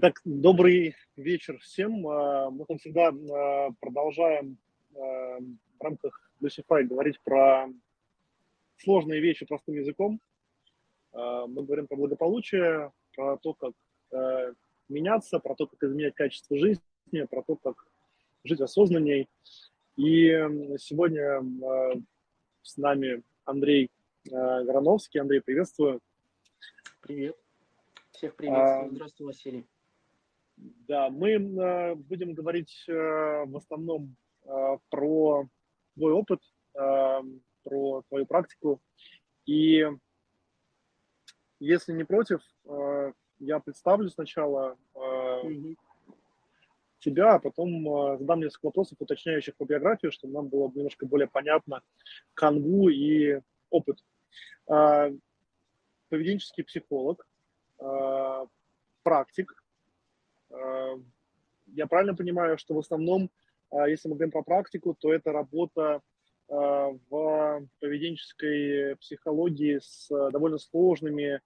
Итак, добрый вечер всем. А, мы, как всегда, а, продолжаем а, в рамках Lucify говорить про сложные вещи простым языком. Мы говорим про благополучие, про то, как меняться, про то, как изменять качество жизни, про то, как жить осознанней. И сегодня с нами Андрей Грановский. Андрей, приветствую. Привет. Всех приветствую. Здравствуй, Василий. Да, мы э, будем говорить э, в основном э, про твой опыт, про твою практику. И если не против, я представлю сначала mm-hmm. тебя, а потом задам несколько вопросов, уточняющих по биографии, чтобы нам было немножко более понятно канву и опыт. Поведенческий психолог, практик, я правильно понимаю, что в основном, э, если мы говорим про практику, то это работа э, в поведенческой психологии с довольно сложными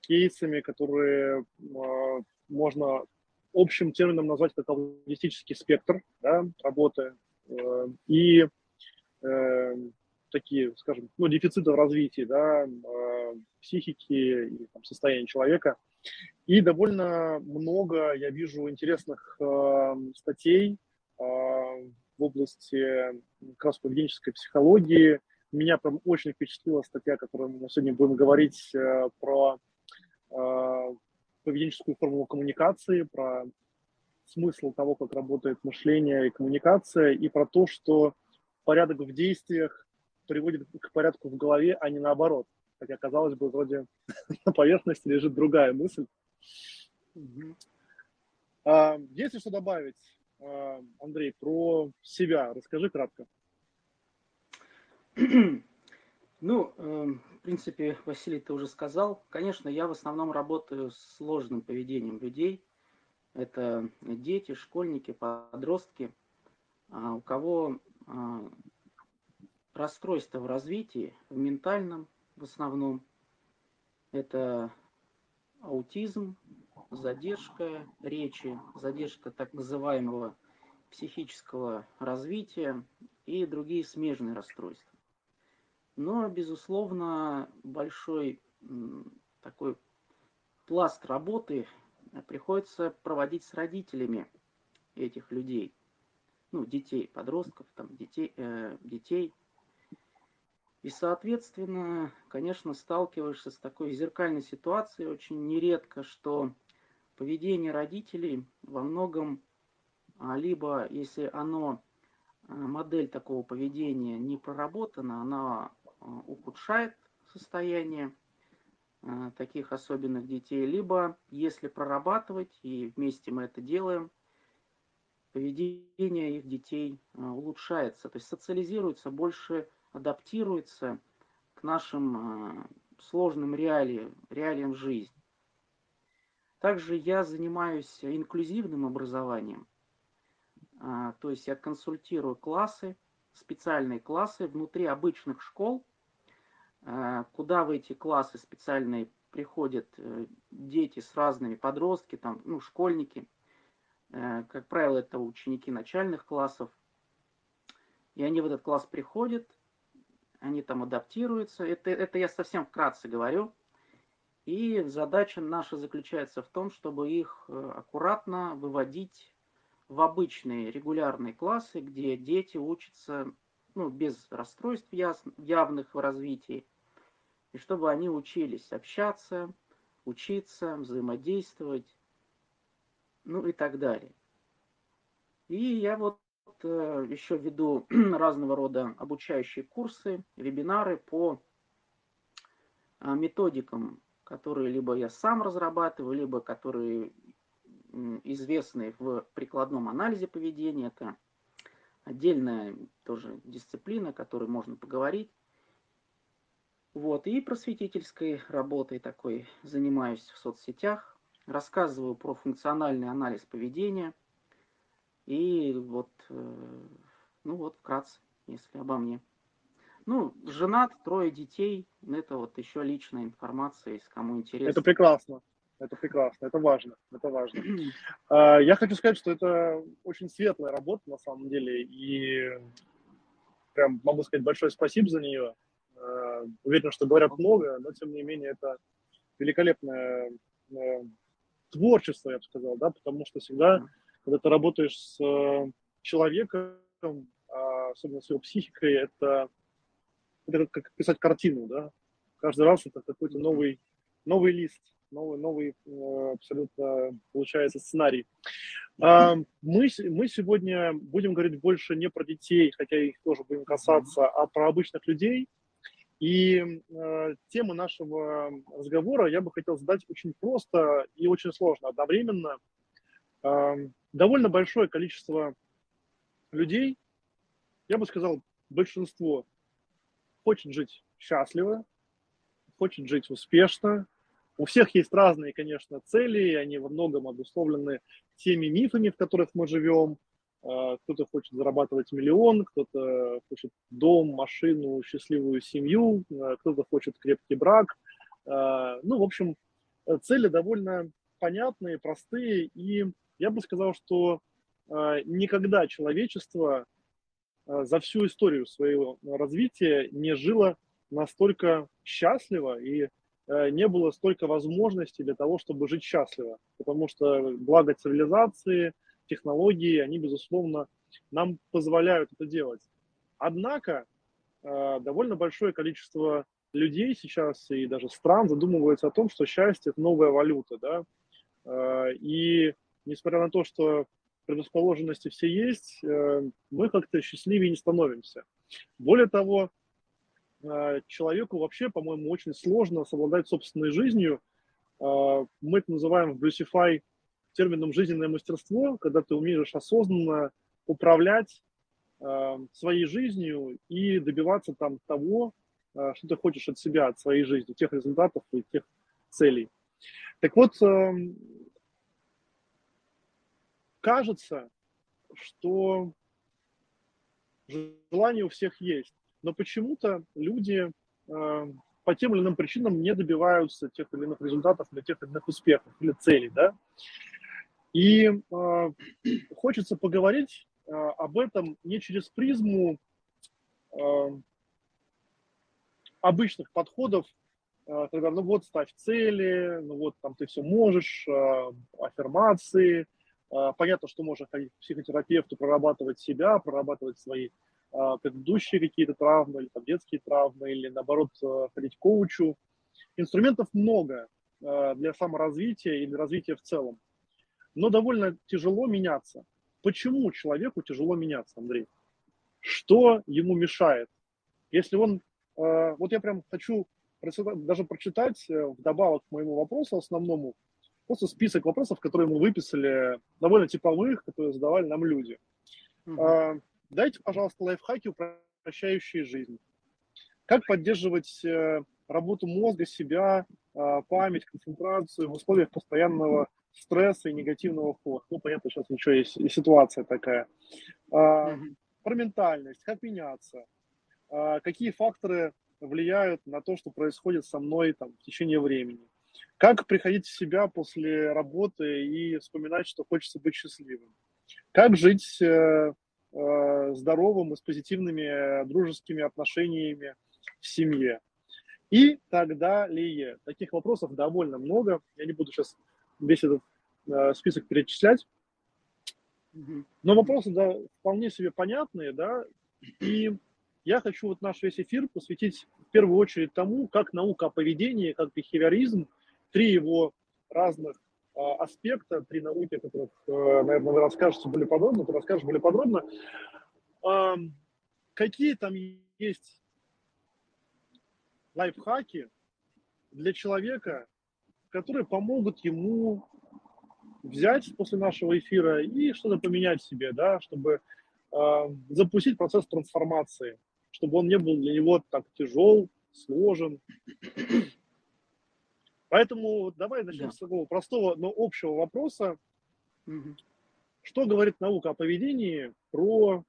кейсами, которые можно общим термином назвать как аутистический спектр да, работы и такие, скажем, ну, дефициты в развитии да, психики и там, состояния человека – и довольно много я вижу интересных э, статей э, в области как раз поведенческой психологии. Меня прям очень впечатлила статья, которую мы сегодня будем говорить э, про э, поведенческую формулу коммуникации, про смысл того, как работает мышление и коммуникация, и про то, что порядок в действиях приводит к порядку в голове, а не наоборот хотя, казалось бы, вроде на поверхности лежит другая мысль. А, есть ли что добавить, а, Андрей, про себя? Расскажи кратко. Ну, эм, в принципе, Василий, ты уже сказал. Конечно, я в основном работаю с сложным поведением людей. Это дети, школьники, подростки, а, у кого расстройство в развитии, в ментальном, в основном. Это аутизм, задержка речи, задержка так называемого психического развития и другие смежные расстройства. Но, безусловно, большой такой пласт работы приходится проводить с родителями этих людей, ну, детей, подростков, там, детей, э, детей и, соответственно, конечно, сталкиваешься с такой зеркальной ситуацией очень нередко, что поведение родителей во многом, а, либо если оно, а, модель такого поведения не проработана, она а, ухудшает состояние таких особенных детей, либо если прорабатывать, и вместе мы это делаем, поведение их детей улучшается, то есть социализируется больше адаптируется к нашим э, сложным реалиям, реалиям жизни. Также я занимаюсь инклюзивным образованием, а, то есть я консультирую классы, специальные классы внутри обычных школ, э, куда в эти классы специальные приходят э, дети с разными подростки, там, ну, школьники, как правило, это ученики начальных классов, и они в этот класс приходят, они там адаптируются. Это, это я совсем вкратце говорю. И задача наша заключается в том, чтобы их э, аккуратно выводить в обычные регулярные классы, где дети учатся ну, без расстройств явных в развитии, и чтобы они учились общаться, учиться, взаимодействовать, ну и так далее. И я вот еще веду разного рода обучающие курсы, вебинары по а, методикам, которые либо я сам разрабатываю, либо которые известны в прикладном анализе поведения. Это отдельная тоже дисциплина, о которой можно поговорить. Вот, и просветительской работой такой занимаюсь в соцсетях, рассказываю про функциональный анализ поведения – и вот, э, ну вот, вкратце, если обо мне. Ну, женат, трое детей, это вот еще личная информация, если кому интересно. Это прекрасно. это прекрасно, это важно, это важно. А, я хочу сказать, что это очень светлая работа на самом деле, и прям могу сказать большое спасибо за нее. А, уверен, что говорят много, но тем не менее это великолепное э, творчество, я бы сказал, да, потому что всегда, когда ты работаешь с э, человеком, а особенно с его психикой, это, это как писать картину, да. Каждый раз это какой-то новый, новый лист, новый, новый э, абсолютно получается сценарий. А, мы, мы сегодня будем говорить больше не про детей, хотя их тоже будем касаться, а про обычных людей. И э, тема нашего разговора я бы хотел задать очень просто и очень сложно одновременно. Э, довольно большое количество людей, я бы сказал, большинство хочет жить счастливо, хочет жить успешно, у всех есть разные, конечно, цели, и они во многом обусловлены теми мифами, в которых мы живем. А, кто-то хочет зарабатывать миллион, кто-то хочет дом, машину, счастливую семью, а, кто-то хочет крепкий брак. А, ну, в общем, цели довольно понятные, простые, и я бы сказал, что никогда человечество за всю историю своего развития не жило настолько счастливо и Э, не было столько возможностей для того, чтобы жить счастливо. Потому что благо цивилизации, технологии, они, безусловно, нам позволяют это делать. Однако э, довольно большое количество людей сейчас и даже стран задумываются о том, что счастье – это новая валюта. Да? Э, и несмотря на то, что предрасположенности все есть, мы как-то счастливее не становимся. Более того, Э, человеку вообще, по-моему, очень сложно совладать собственной жизнью. Э, мы это называем в Bluesify термином «жизненное мастерство», когда ты умеешь осознанно управлять э, своей жизнью и добиваться там того, что ты хочешь от себя, от своей жизни, тех результатов и тех целей. Так вот, кажется, что желание у всех есть но почему-то люди э, по тем или иным причинам не добиваются тех или иных результатов или тех или иных успехов или целей, да. И э, хочется поговорить э, об этом не через призму э, обычных подходов, э, когда, ну вот, ставь цели, ну вот, там, ты все можешь, э, аффирмации, понятно, что можно ходить к психотерапевту, прорабатывать себя, прорабатывать свои а, предыдущие какие-то травмы, или там детские травмы, или наоборот э, ходить к коучу. Инструментов много э, для саморазвития или развития в целом. Но довольно тяжело меняться. Почему человеку тяжело меняться, Андрей? Что ему мешает? Если он... Э, вот я прям хочу даже прочитать вдобавок к моему вопросу основному, просто список вопросов, которые мы выписали, довольно типовых, которые задавали нам люди. Uh-huh. Дайте, пожалуйста, лайфхаки, упрощающие жизнь. Как поддерживать э, работу мозга, себя, э, память, концентрацию в условиях постоянного стресса и негативного фона. Ну, понятно, сейчас ничего есть, и ситуация такая. Mm-hmm. Про ментальность, как меняться, а, какие факторы влияют на то, что происходит со мной там, в течение времени. Как приходить в себя после работы и вспоминать, что хочется быть счастливым. Как жить э, Э, здоровым и с позитивными э, дружескими отношениями в семье. И так далее. Таких вопросов довольно много. Я не буду сейчас весь этот э, список перечислять. Но вопросы да, вполне себе понятные, да, и я хочу вот наш весь эфир посвятить в первую очередь тому, как наука о поведении, как бихевиоризм, три его разных а, аспекта, три науки, о которых, э, наверное, вы расскажете более подробно, ты расскажешь более подробно. Какие там есть лайфхаки для человека, которые помогут ему взять после нашего эфира и что-то поменять в себе, да, чтобы э, запустить процесс трансформации, чтобы он не был для него так тяжел, сложен, Поэтому давай начнем да. с такого простого, но общего вопроса. Угу. Что говорит наука о поведении про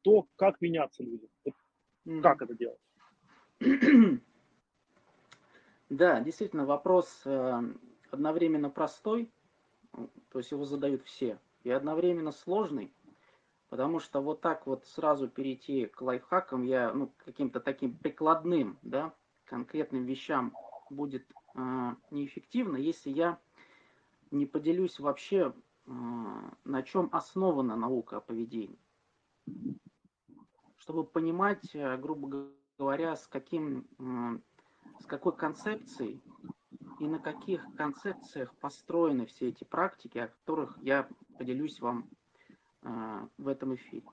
то, как меняться людям? угу. Как это делать? Да, действительно, вопрос э, одновременно простой, то есть его задают все, и одновременно сложный, потому что вот так вот сразу перейти к лайфхакам я, ну, каким-то таким прикладным, да, конкретным вещам будет э, неэффективно, если я не поделюсь вообще, э, на чем основана наука о поведении. Чтобы понимать, э, грубо говоря, с каким, с какой концепцией и на каких концепциях построены все эти практики, о которых я поделюсь вам в этом эфире.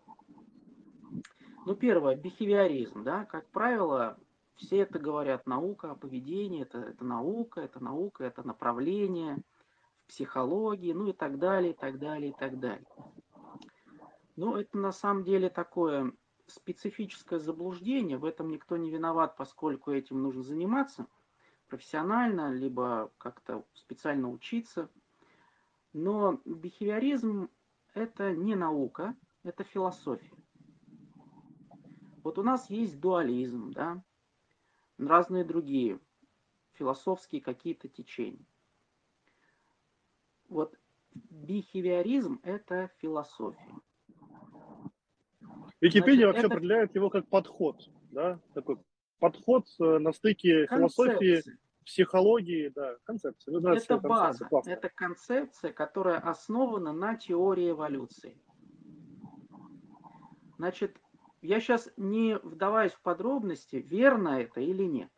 Ну, первое, бихевиоризм, да, как правило, все это говорят, наука о поведении, это, это наука, это наука, это направление в психологии, ну и так далее, и так далее, и так далее. Но это на самом деле такое специфическое заблуждение, в этом никто не виноват, поскольку этим нужно заниматься – профессионально, либо как-то специально учиться. Но бихевиоризм – это не наука, это философия. Вот у нас есть дуализм, да, разные другие философские какие-то течения. Вот бихевиоризм – это философия. Википедия Значит, вообще это... определяет его как подход, да, такой подход э, на стыке Концепция. философии психологии, да, концепции. Ну, да, это база, классно. это концепция, которая основана на теории эволюции. Значит, я сейчас не вдаваюсь в подробности, верно это или нет.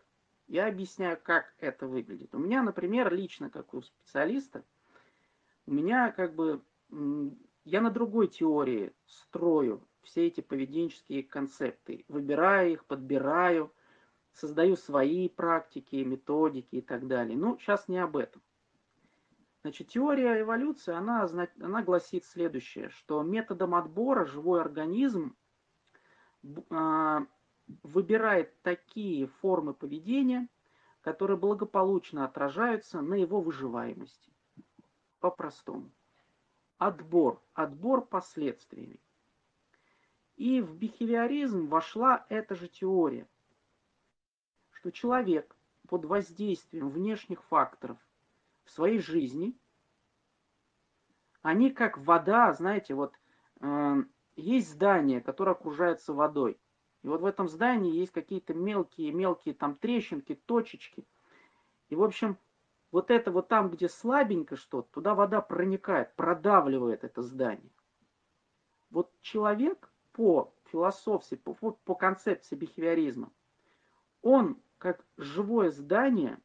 Я объясняю, как это выглядит. У меня, например, лично, как у специалиста, у меня как бы, я на другой теории строю все эти поведенческие концепты, выбираю их, подбираю – создаю свои практики, методики и так далее. Ну, сейчас не об этом. Значит, теория эволюции, она, она гласит следующее, что методом отбора живой организм выбирает такие формы поведения, которые благополучно отражаются на его выживаемости. По-простому. Отбор. Отбор последствиями. И в бихевиоризм вошла эта же теория что человек под воздействием внешних факторов в своей жизни, они как вода, знаете, вот э, есть здание, которое окружается водой. И вот в этом здании есть какие-то мелкие-мелкие там трещинки, точечки. И, в общем, вот это вот там, где слабенько что-то, туда вода проникает, продавливает это здание. Вот человек по философии, по, по концепции бихевиоризма, он как живое здание,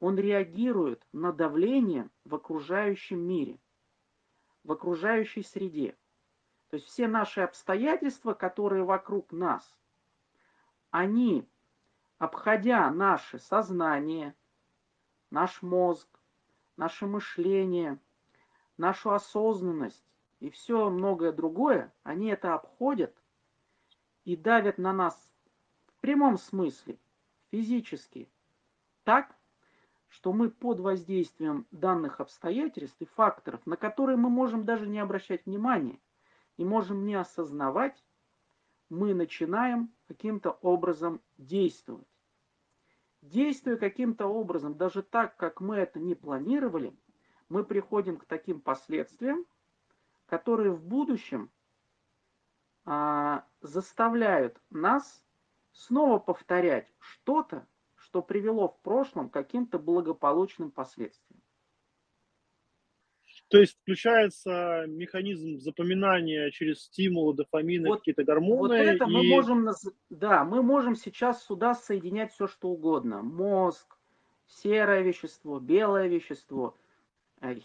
он реагирует на давление в окружающем мире, в окружающей среде. То есть все наши обстоятельства, которые вокруг нас, они, обходя наше сознание, наш мозг, наше мышление, нашу осознанность и все многое другое, они это обходят и давят на нас в прямом смысле – физически так, что мы под воздействием данных обстоятельств и факторов, на которые мы можем даже не обращать внимания и можем не осознавать, мы начинаем каким-то образом действовать. Действуя каким-то образом, даже так, как мы это не планировали, мы приходим к таким последствиям, которые в будущем а, заставляют нас снова повторять что-то, что привело в прошлом к каким-то благополучным последствиям. То есть включается механизм запоминания через стимулы, дофамины, вот, какие-то гормоны. Вот это и... мы можем, да, мы можем сейчас сюда соединять все, что угодно. Мозг, серое вещество, белое вещество, э,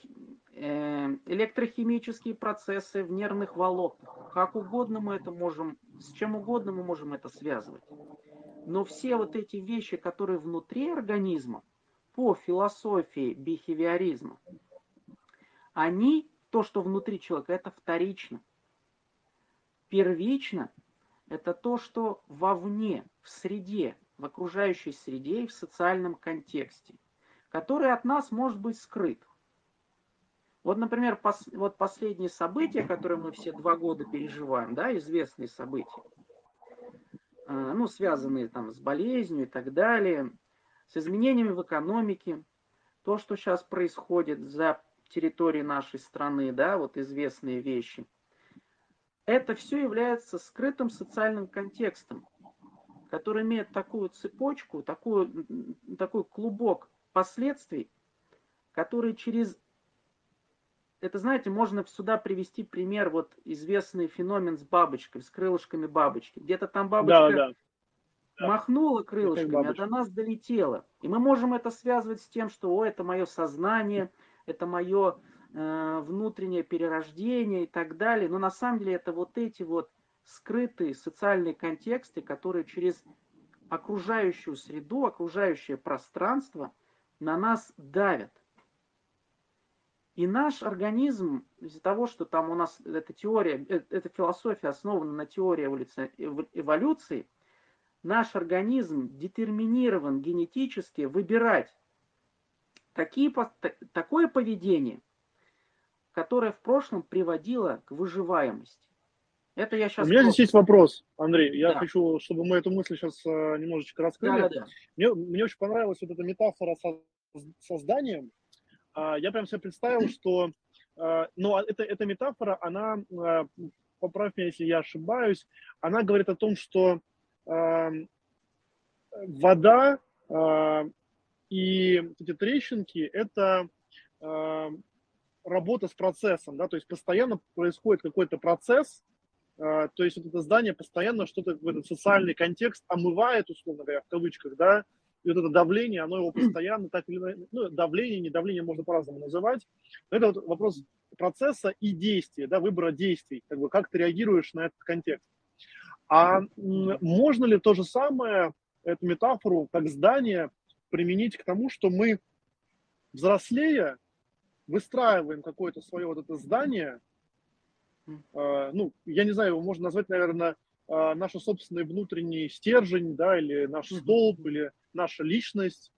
э, электрохимические процессы в нервных волокнах. Как угодно мы это можем, с чем угодно мы можем это связывать. Но все вот эти вещи, которые внутри организма, по философии бихевиоризма, они, то, что внутри человека, это вторично. Первично – это то, что вовне, в среде, в окружающей среде и в социальном контексте, который от нас может быть скрыт. Вот, например, пос, вот последние события, которые мы все два года переживаем, да, известные события, Э, ну, связанные там с болезнью и так далее, с изменениями в экономике, то, что сейчас происходит за территорией нашей страны, да, вот известные вещи, это все является скрытым социальным контекстом, который имеет такую цепочку, такую, такой клубок последствий, который через это, знаете, можно сюда привести пример, вот известный феномен с бабочкой, с крылышками бабочки. Где-то там бабочка да, да. махнула крылышками, а до нас долетела. И мы можем это связывать с тем, что, о, это мое сознание, это мое э, внутреннее перерождение и так далее. Но на самом деле это вот эти вот скрытые социальные контексты, которые через окружающую среду, окружающее пространство на нас давят. И наш организм, из-за того, что там у нас эта теория, э, эта философия основана на теории эволюции, наш организм детерминирован генетически выбирать такие, такое поведение, которое в прошлом приводило к выживаемости. Это я сейчас. У меня просто... здесь есть вопрос, Андрей. Я да. хочу, чтобы мы эту мысль сейчас э, немножечко раскрыли. Да, да, да. Мне, мне очень понравилась вот эта метафора со созданием. А, я прям себе представил, что, а, ну, а это, эта метафора, она, поправь меня, если я ошибаюсь, она говорит о том, что вода и эти трещинки – это работа с процессом, да, то есть постоянно происходит какой-то процесс, то есть вот это здание постоянно что-то в этот социальный контекст омывает, условно говоря, в кавычках, да, и вот это давление, оно его постоянно так или иначе, ну, давление, не давление можно по-разному называть, это вот вопрос процесса и действия, да, выбора действий, как бы как ты реагируешь на этот контекст. А можно ли то же самое, эту метафору, как здание, применить к тому, что мы, взрослея, выстраиваем какое-то свое вот это здание, э, ну, я не знаю, его можно назвать, наверное, э, наш собственный внутренний стержень, да, или наш столб, или наша личность.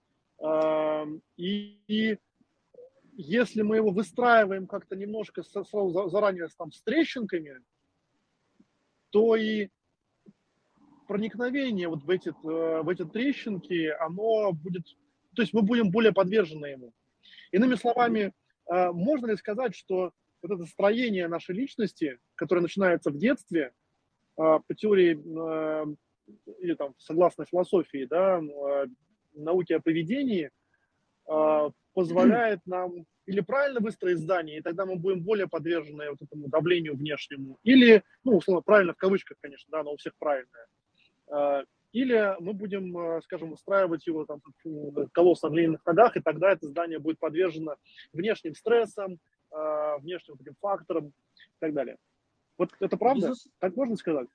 И, и если мы его выстраиваем как-то немножко сразу заранее там, с трещинками, то и проникновение вот в эти, э, в эти трещинки, оно будет, то есть мы будем более подвержены ему. Иными словами, э, можно ли сказать, что вот это строение нашей личности, которое начинается в детстве, э, по теории или там согласно философии, да, науки о поведении, позволяет нам или правильно выстроить здание, и тогда мы будем более подвержены вот этому давлению внешнему, или, ну, условно, правильно в кавычках, конечно, да, но у всех правильное. А, или мы будем, а, скажем, устраивать его там колосс на глиняных ногах, и тогда это здание будет подвержено внешним стрессам, а, внешним таким факторам и так далее. Вот это правда? Безус... Так можно сказать?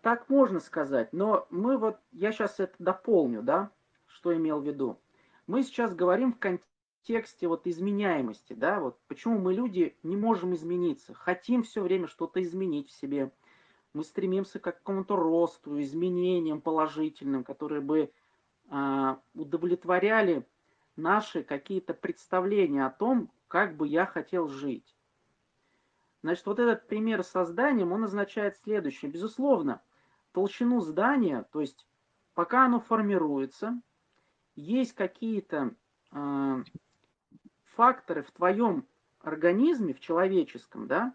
Так можно сказать, но мы вот, я сейчас это дополню, да, что имел в виду. Мы сейчас говорим в контексте вот изменяемости, да, вот почему мы люди не можем измениться, хотим все время что-то изменить в себе, мы стремимся к какому-то росту, изменениям положительным, которые бы а, удовлетворяли наши какие-то представления о том, как бы я хотел жить. Значит, вот этот пример с созданием, он означает следующее. Безусловно, толщину здания, то есть пока оно формируется, есть какие-то э, факторы в твоем организме, в человеческом, да,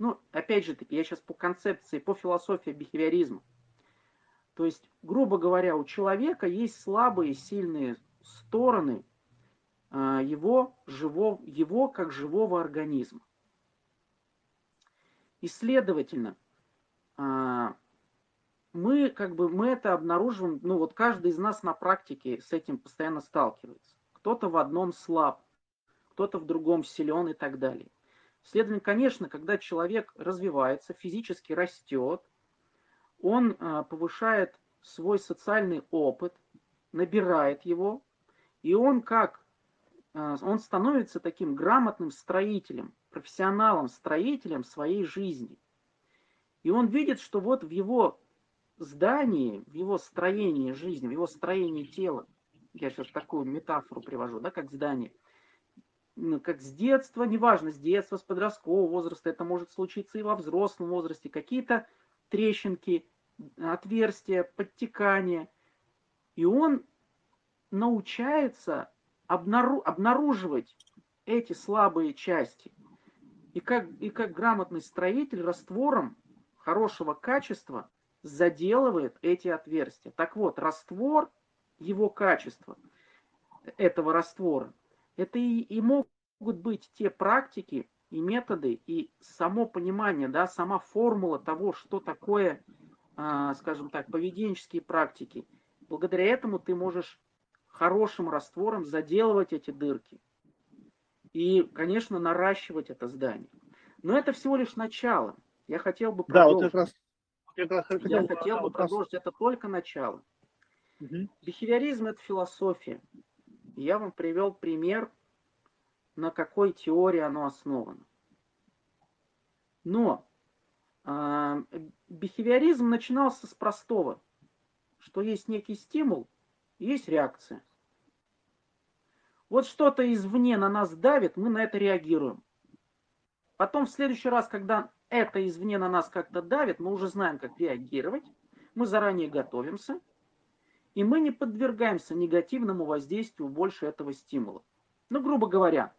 ну, опять же таки, я сейчас по концепции, по философии бихевиоризма. То есть, грубо говоря, у человека есть слабые, сильные стороны а, его, живого, его как живого организма. И, следовательно, а, мы как бы мы это обнаруживаем, ну вот каждый из нас на практике с этим постоянно сталкивается. Кто-то в одном слаб, кто-то в другом силен и так далее. Следовательно, конечно, когда человек развивается, физически растет, он а, повышает свой социальный опыт, набирает его, и он как а, он становится таким грамотным строителем, профессионалом, строителем своей жизни. И он видит, что вот в его здании, в его строении жизни, в его строении тела, я сейчас такую метафору привожу, да, как здание – как с детства, неважно, с детства, с подросткового возраста, это может случиться и во взрослом возрасте, какие-то трещинки, отверстия, подтекания. И он научается обнару, обнаруживать эти слабые части. И как, и как грамотный строитель раствором хорошего качества заделывает эти отверстия. Так вот, раствор, его качество этого раствора, это и, и могут быть те практики и методы, и само понимание, да, сама формула того, что такое, а, скажем так, поведенческие практики. Благодаря этому ты можешь хорошим раствором заделывать эти дырки и, конечно, наращивать это здание. Но это всего лишь начало. Я хотел бы продолжить. Да, вот как раз, раз Я хотел бы продолжить. Это только начало. Угу. Бихевиоризм – это философия. Я вам привел пример, на какой теории оно основано. Но э, бихевиоризм начинался с простого, что есть некий стимул, есть реакция. Вот что-то извне на нас давит, мы на это реагируем. Потом в следующий раз, когда это извне на нас как-то давит, мы уже знаем, как реагировать, мы заранее готовимся, и мы не подвергаемся негативному воздействию больше этого стимула. Ну, грубо говоря,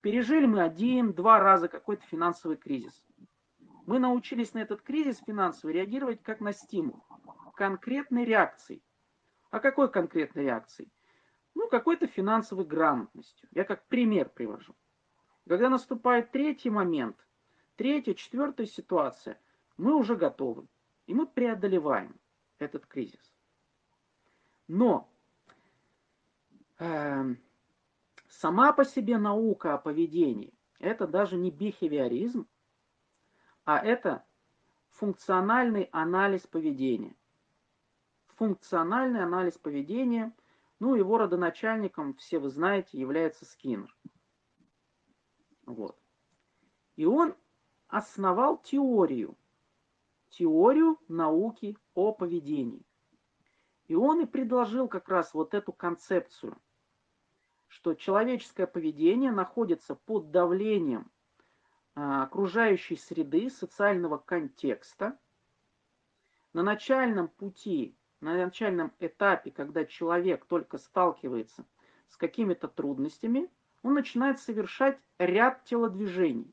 пережили мы один-два раза какой-то финансовый кризис. Мы научились на этот кризис финансовый реагировать как на стимул, конкретной реакцией. А какой конкретной реакцией? Ну, какой-то финансовой грамотностью. Я как пример привожу. Когда наступает третий момент, третья, четвертая ситуация, мы уже готовы. И мы преодолеваем этот кризис. Но э, сама по себе наука о поведении это даже не бихевиоризм, а это функциональный анализ поведения. Функциональный анализ поведения, ну, его родоначальником, все вы знаете, является Скиннер. Вот. И он основал теорию, теорию науки о поведении. И он и предложил как раз вот эту концепцию, что человеческое поведение находится под давлением а, окружающей среды, социального контекста. На начальном пути, на начальном этапе, когда человек только сталкивается с какими-то трудностями, он начинает совершать ряд телодвижений.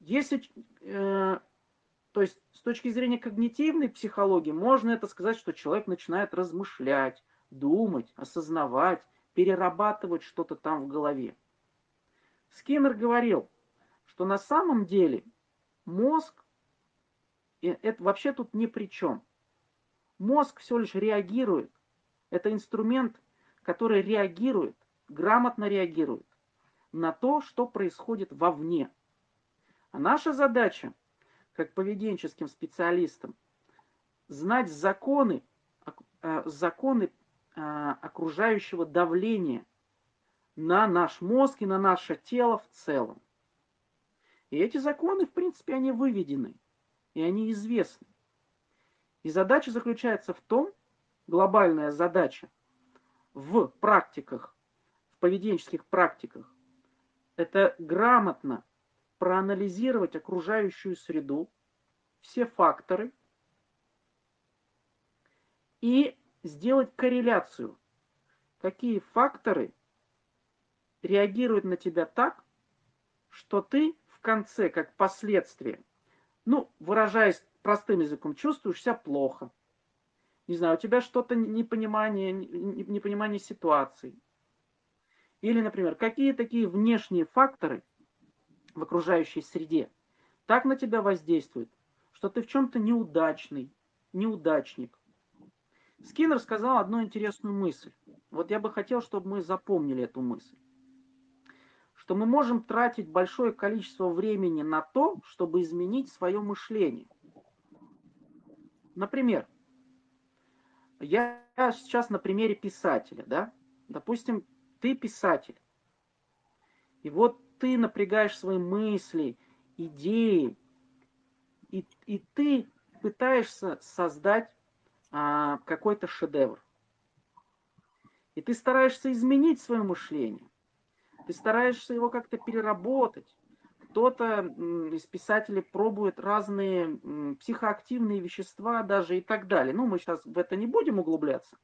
Если, э, то есть с точки зрения когнитивной психологии, можно это сказать, что человек начинает размышлять, думать, осознавать, перерабатывать что-то там в голове. Скиннер говорил, что на самом деле мозг, это вообще тут ни при чем. Мозг все лишь реагирует. Это инструмент, который реагирует, грамотно реагирует на то, что происходит вовне. А наша задача, как поведенческим специалистам, знать законы, э, законы э, окружающего давления на наш мозг и на наше тело в целом. И эти законы, в принципе, они выведены, и они известны. И задача заключается в том, глобальная задача в практиках, в поведенческих практиках, это грамотно проанализировать окружающую среду, все факторы и сделать корреляцию, какие факторы реагируют на тебя так, что ты в конце, как последствие, ну, выражаясь простым языком, чувствуешь себя плохо. Не знаю, у тебя что-то непонимание, непонимание ситуации. Или, например, какие такие внешние факторы – в окружающей среде так на тебя воздействует, что ты в чем-то неудачный, неудачник. Скиннер сказал одну интересную мысль. Вот я бы хотел, чтобы мы запомнили эту мысль. Что мы можем тратить большое количество времени на то, чтобы изменить свое мышление. Например, я сейчас на примере писателя, да? Допустим, ты писатель. И вот ты напрягаешь свои мысли, идеи, и, и ты пытаешься создать а, какой-то шедевр. И ты стараешься изменить свое мышление. Ты стараешься его как-то переработать. Кто-то из писателей пробует разные психоактивные вещества даже и так далее. Ну, мы сейчас в это не будем углубляться.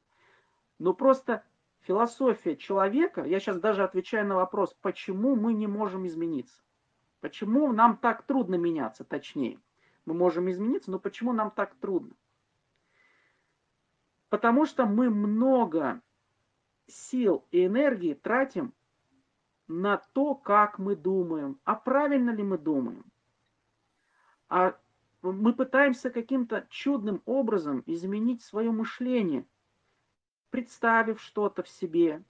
Но просто философия человека, я сейчас даже отвечаю на вопрос, почему мы не можем измениться. Почему нам так трудно меняться, точнее. Мы можем измениться, но почему нам так трудно? Потому что мы много сил и энергии тратим на то, как мы думаем, а правильно ли мы думаем. А мы пытаемся каким-то чудным образом изменить свое мышление, представив что-то в себе,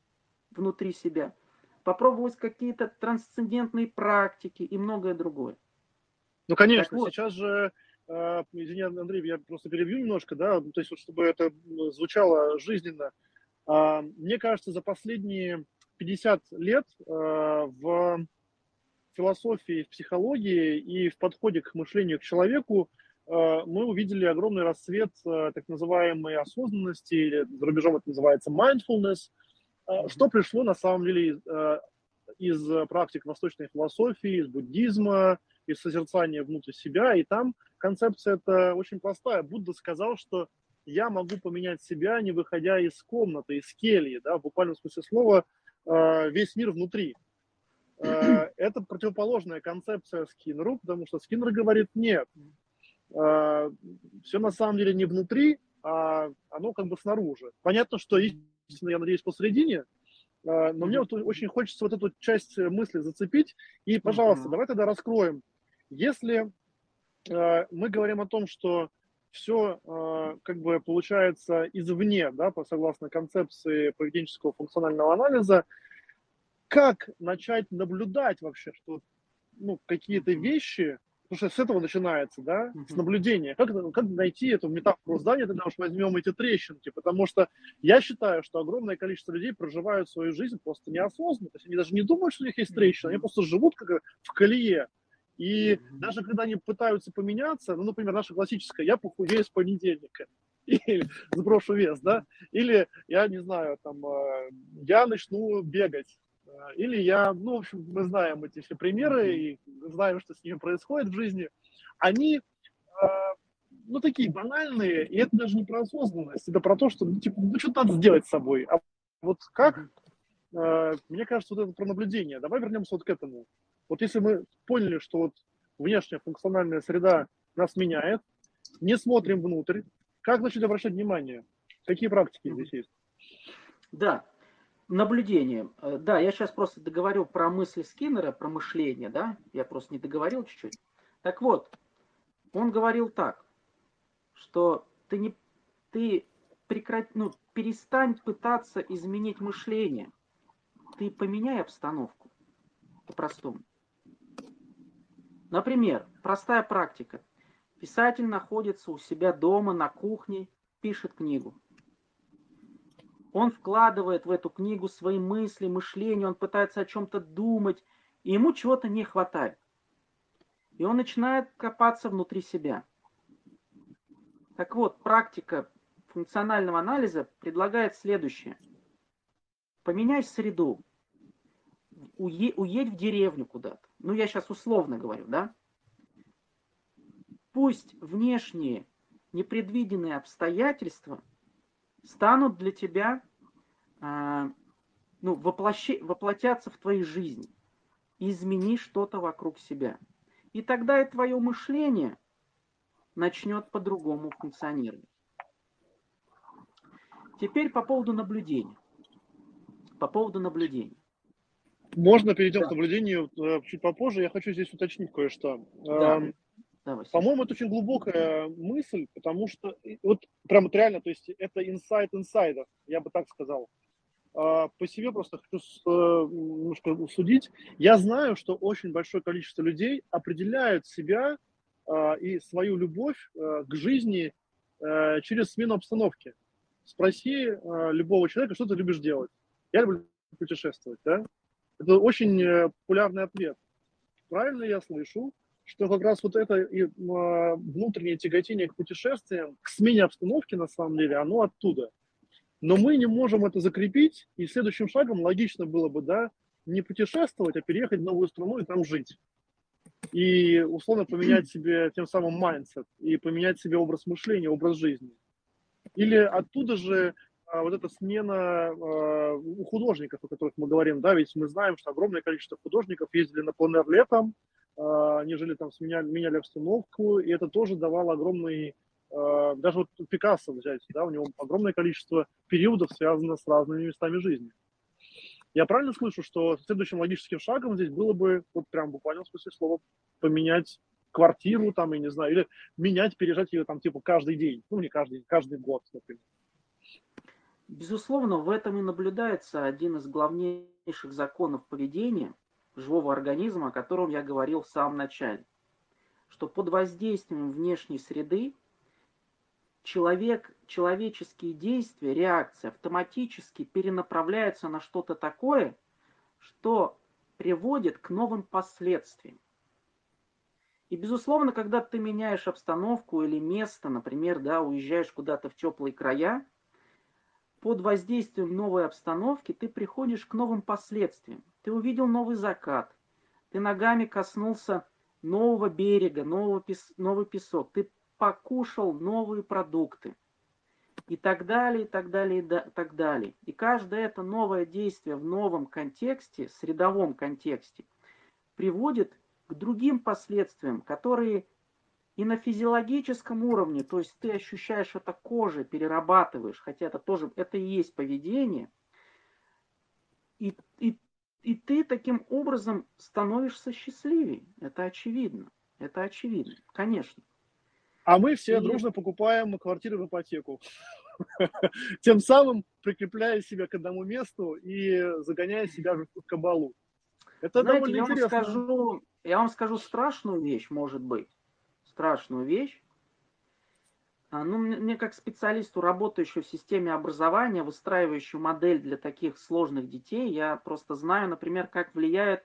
внутри себя, попробовать какие-то трансцендентные практики и многое другое. Ну, конечно, вот. сейчас же, э, извини, Андрей, я просто перебью немножко, да, то есть, чтобы это звучало жизненно. Э, мне кажется, за последние 50 лет э, в философии, в психологии и в подходе к мышлению к человеку мы увидели огромный расцвет э, так называемой осознанности, или за рубежом это называется mindfulness, э, что пришло на самом деле из, из практик восточной философии, из буддизма, из созерцания внутрь себя, и там концепция это очень простая. Будда сказал, что я могу поменять себя, не выходя из комнаты, из кельи, да, в буквальном смысле слова, весь мир внутри. Э, это противоположная концепция Скиннеру, потому что Скиннер говорит, нет, э, все на самом деле не внутри, а оно как бы снаружи. Понятно, что истина, я надеюсь, посередине, э, но мне вот очень хочется вот эту часть мысли зацепить. И, пожалуйста, давай тогда раскроем. Если мы говорим о том, что все как бы получается извне, да, согласно концепции поведенческого функционального анализа, как начать наблюдать вообще, что ну, какие-то вещи, потому что с этого начинается, да, с наблюдения. Как, как найти эту метафору здания, тогда уж возьмем эти трещинки, потому что я считаю, что огромное количество людей проживают свою жизнь просто неосознанно, то есть они даже не думают, что у них есть трещина, они просто живут как в колее. И mm-hmm. даже когда они пытаются поменяться, ну, например, наша классическая, я похудею с понедельника, или сброшу вес, да, или я не знаю, там, э, я начну бегать, или я, ну, в общем, мы знаем эти все примеры и знаем, что с ними происходит в жизни. Они, э, ну, такие банальные, и это даже не про осознанность, это про то, что, ну, типа, ну, что-то надо сделать с собой. А вот как, э, мне кажется, вот это про наблюдение. Давай вернемся вот к этому. Вот если мы поняли, что вот внешняя функциональная среда нас меняет, не смотрим внутрь, как начать обращать внимание? Какие практики здесь есть? Да, наблюдением. Э, да, я сейчас просто договорю про мысли Скиннера, про мышление, да, я просто не договорил чуть-чуть. Так вот, он говорил так, что ты не, ты прекрати, ну, перестань пытаться изменить мышление, ты поменяй обстановку по-простому. Например, простая практика. Писатель находится у себя дома на кухне, пишет книгу. Он вкладывает в эту книгу свои мысли, мышление, он пытается о чем-то думать, и ему чего-то не хватает. И он начинает копаться внутри себя. Так вот, практика функционального анализа предлагает следующее. Поменяй среду. Уе, уедь в деревню куда-то. Ну, я сейчас условно говорю, да? Пусть внешние непредвиденные обстоятельства станут для тебя, э, ну, воплощи, воплотятся в твоей жизни. Измени что-то вокруг себя. И тогда и твое мышление начнет по-другому функционировать. Теперь по поводу наблюдения. По поводу наблюдения. Можно перейдем да. к наблюдению э, чуть попозже. Я хочу здесь уточнить кое-что. Да. Эм, да, По-моему, это очень глубокая мысль, потому что вот прям вот реально, то есть это инсайт инсайдов, я бы так сказал. А, по себе просто хочу э, немножко судить. Я знаю, что очень большое количество людей определяют себя а, и свою любовь э, к жизни э, через смену обстановки. Спроси любого человека, что ты любишь делать. Я люблю путешествовать, да? Это очень популярный ответ. Правильно я слышу? Что как раз вот это и, а, внутреннее тяготение к путешествиям, к смене обстановки, на самом деле, оно оттуда. Но мы не можем это закрепить, и следующим шагом логично было бы, да, не путешествовать, а переехать в новую страну и там жить. И условно поменять себе тем самым mindset, и поменять себе образ мышления, образ жизни. Или оттуда же а, вот эта смена э, у художников, о которых мы говорим, да, ведь мы знаем, что огромное количество художников ездили на пленэр летом, они жили там, сменяли, меняли обстановку, и это тоже давало огромный, э, даже вот Пикассо взять, да, у него огромное количество периодов связано с разными местами жизни. Я правильно слышу, что следующим логическим шагом здесь было бы, вот прям буквально в смысле слова, поменять квартиру там, я не знаю, или менять, переезжать ее там типа каждый день, ну не каждый, каждый год, например. Безусловно, в этом и наблюдается один из главнейших законов поведения живого организма, о котором я говорил в самом начале. Что под воздействием внешней среды человек, человеческие действия, реакции автоматически перенаправляются на что-то такое, что приводит к новым последствиям. И, безусловно, когда ты меняешь обстановку или место, например, да, уезжаешь куда-то в теплые края, под воздействием новой обстановки ты приходишь к новым последствиям. Ты увидел новый закат, ты ногами коснулся нового берега, нового пес, новый песок, ты покушал новые продукты. И так далее, и так далее, и так далее. И каждое это новое действие в новом контексте, средовом контексте, приводит к другим последствиям, которые и на физиологическом уровне, то есть ты ощущаешь это кожей, перерабатываешь, хотя это тоже, это и есть поведение, и, и, и ты таким образом становишься счастливее. Это очевидно. Это очевидно, конечно. А мы все и... дружно покупаем квартиры в ипотеку. Тем самым прикрепляя себя к одному месту и загоняя себя в кабалу. Это Знаете, довольно я интересно. Вам скажу, я вам скажу страшную вещь, может быть страшную вещь. А, ну, мне как специалисту, работающему в системе образования, выстраивающему модель для таких сложных детей, я просто знаю, например, как влияет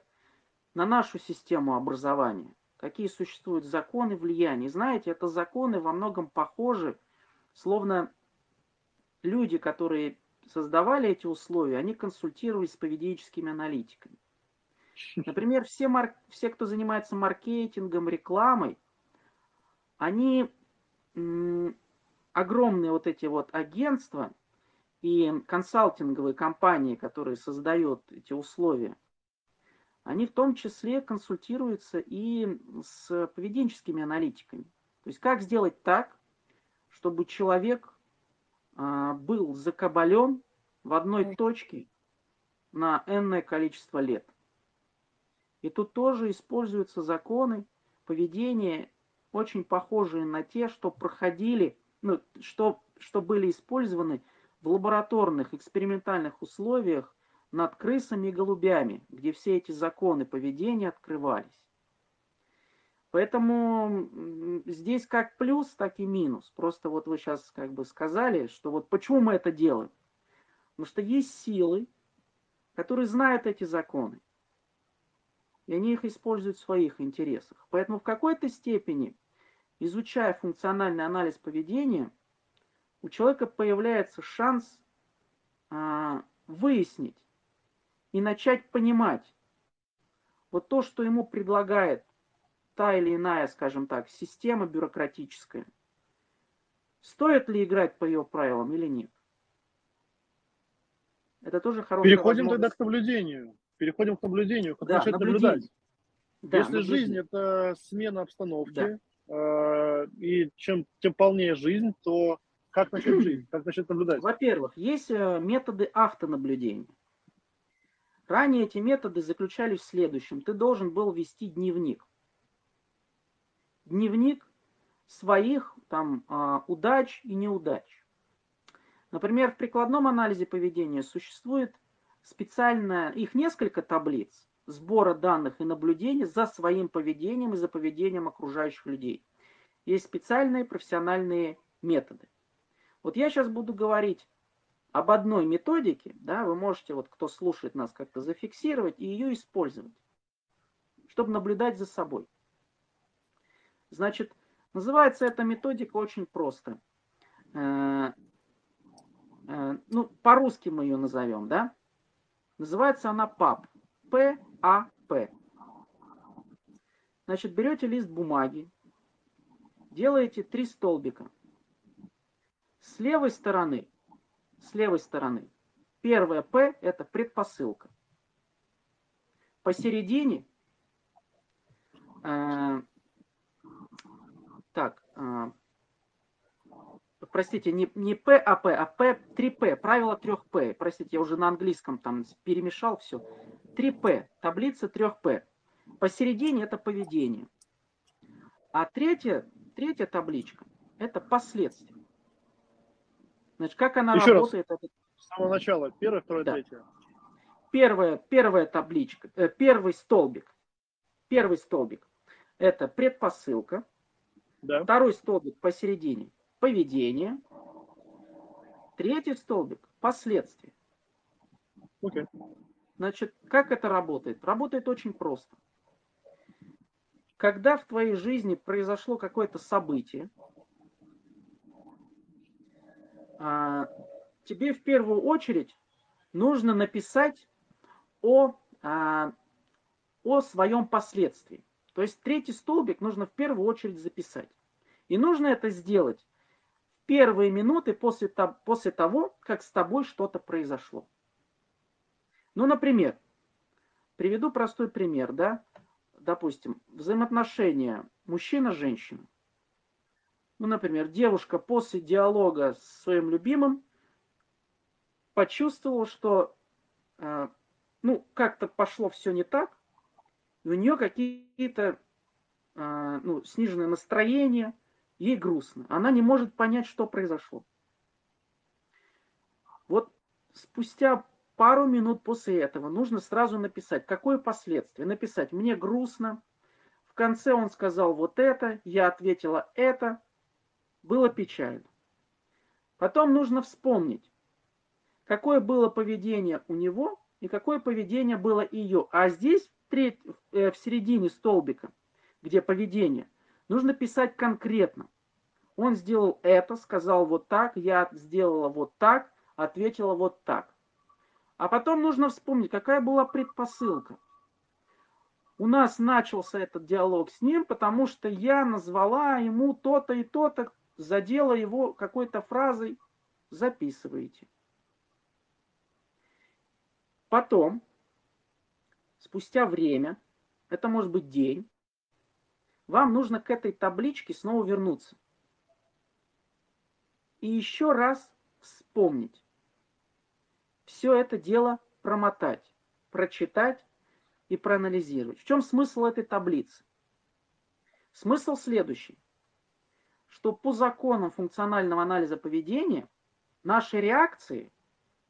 на нашу систему образования. Какие существуют законы влияния. знаете, это законы во многом похожи, словно люди, которые создавали эти условия, они консультировались с поведенческими аналитиками. Например, все, марк... все кто занимается маркетингом, рекламой, они огромные вот эти вот агентства и консалтинговые компании, которые создают эти условия, они в том числе консультируются и с поведенческими аналитиками. То есть как сделать так, чтобы человек а, был закабален в одной точке на энное количество лет. И тут тоже используются законы поведения очень похожие на те, что проходили, ну, что, что были использованы в лабораторных экспериментальных условиях над крысами и голубями, где все эти законы поведения открывались. Поэтому здесь как плюс, так и минус. Просто вот вы сейчас как бы сказали, что вот почему мы это делаем. Потому что есть силы, которые знают эти законы. И они их используют в своих интересах. Поэтому в какой-то степени изучая функциональный анализ поведения, у человека появляется шанс а, выяснить и начать понимать вот то, что ему предлагает та или иная, скажем так, система бюрократическая, стоит ли играть по ее правилам или нет. Это тоже хорошая Переходим тогда к наблюдению. Переходим к наблюдению, как да, начать наблюдать. Да, Если наблюдение. жизнь это смена обстановки, да. Э, и чем, тем полнее жизнь, то как начать жить, как начать наблюдать? Во-первых, есть э, методы автонаблюдения. Ранее эти методы заключались в следующем. Ты должен был вести дневник. Дневник своих там а, удач и неудач. Например, в прикладном анализе поведения существует специально, их несколько таблиц, сбора данных и наблюдений за своим поведением и за поведением окружающих людей. Есть специальные профессиональные методы. Вот я сейчас буду говорить об одной методике, да, вы можете, вот кто слушает нас, как-то зафиксировать и ее использовать, чтобы наблюдать за собой. Значит, называется эта методика очень просто. Э, э, ну, по-русски мы ее назовем, да? Называется она ПАП. ПАП. Значит, берете лист бумаги, делаете три столбика. С левой стороны с левой стороны. Первое П – это предпосылка. Посередине, э, так, э, простите, не, не П, а П, а П, 3П, правило 3П. Простите, я уже на английском там перемешал все. 3П, таблица 3П. Посередине это поведение. А третья, третья табличка – это последствия. Значит, как она Еще работает? Раз. Это... С самого начала. Первое, второе, да. третье. Первая, первая табличка, э, первый столбик. Первый столбик – это предпосылка. Да. Второй столбик посередине – поведение. Третий столбик – последствия. Okay. Значит, как это работает? Работает очень просто. Когда в твоей жизни произошло какое-то событие, а, тебе в первую очередь нужно написать о, а, о своем последствии. То есть третий столбик нужно в первую очередь записать. И нужно это сделать в первые минуты после, после того, как с тобой что-то произошло. Ну, например, приведу простой пример, да, допустим, взаимоотношения мужчина-женщина. Ну, например, девушка после диалога с своим любимым почувствовала, что э, ну, как-то пошло все не так, и у нее какие-то э, ну, сниженное настроение, ей грустно. Она не может понять, что произошло. Вот спустя пару минут после этого нужно сразу написать, какое последствие. Написать, мне грустно. В конце он сказал вот это, я ответила это, было печально. Потом нужно вспомнить, какое было поведение у него и какое поведение было ее. А здесь, в, э, в середине столбика, где поведение, нужно писать конкретно. Он сделал это, сказал вот так, я сделала вот так, ответила вот так. А потом нужно вспомнить, какая была предпосылка. У нас начался этот диалог с ним, потому что я назвала ему то-то и то-то, задела его какой-то фразой, записываете. Потом, спустя время, это может быть день, вам нужно к этой табличке снова вернуться. И еще раз вспомнить. Все это дело промотать, прочитать и проанализировать. В чем смысл этой таблицы? Смысл следующий что по законам функционального анализа поведения наши реакции,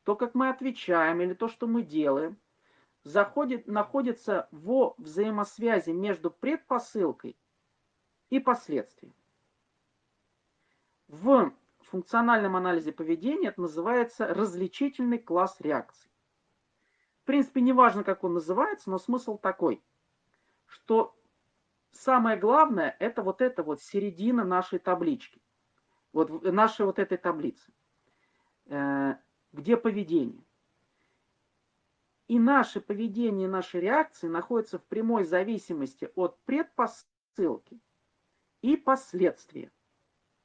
то, как мы отвечаем или то, что мы делаем, заходит, находится во взаимосвязи между предпосылкой и последствием. Функциональном анализе поведения это называется различительный класс реакций. В принципе, не важно, как он называется, но смысл такой, что самое главное, это вот эта вот середина нашей таблички. Вот нашей вот этой таблицы. Э, где поведение. И наше поведение, наши реакции находятся в прямой зависимости от предпосылки и последствия.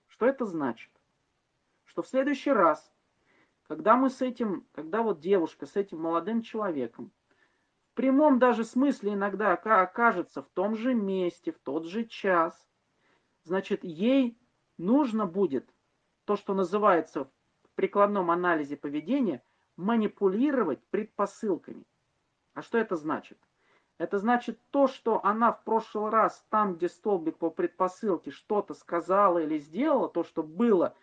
Что это значит? Что в следующий раз, когда мы с этим, когда вот девушка с этим молодым человеком в прямом даже смысле иногда окажется в том же месте, в тот же час, значит, ей нужно будет то, что называется в прикладном анализе поведения, манипулировать предпосылками. А что это значит? Это значит то, что она в прошлый раз там, где столбик по предпосылке что-то сказала или сделала, то, что было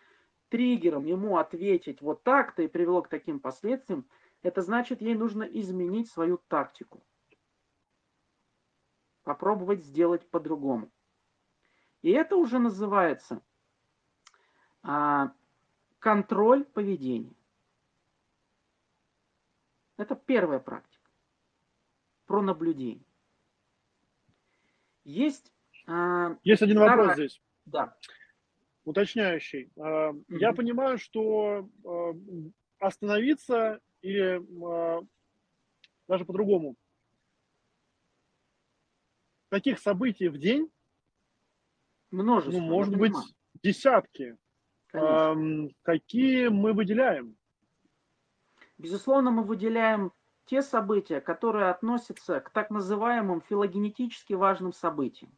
триггером ему ответить вот так-то и привело к таким последствиям, это значит, ей нужно изменить свою тактику. Попробовать сделать по-другому. И это уже называется а, контроль поведения. Это первая практика. Про наблюдение. Есть... А, Есть один вторая... вопрос здесь. Да. Уточняющий. А, mm-hmm. Я понимаю, что а, остановиться или э, даже по-другому. Таких событий в день Множество. Ну, может быть, десятки. Эм, какие мы выделяем? Безусловно, мы выделяем те события, которые относятся к так называемым филогенетически важным событиям.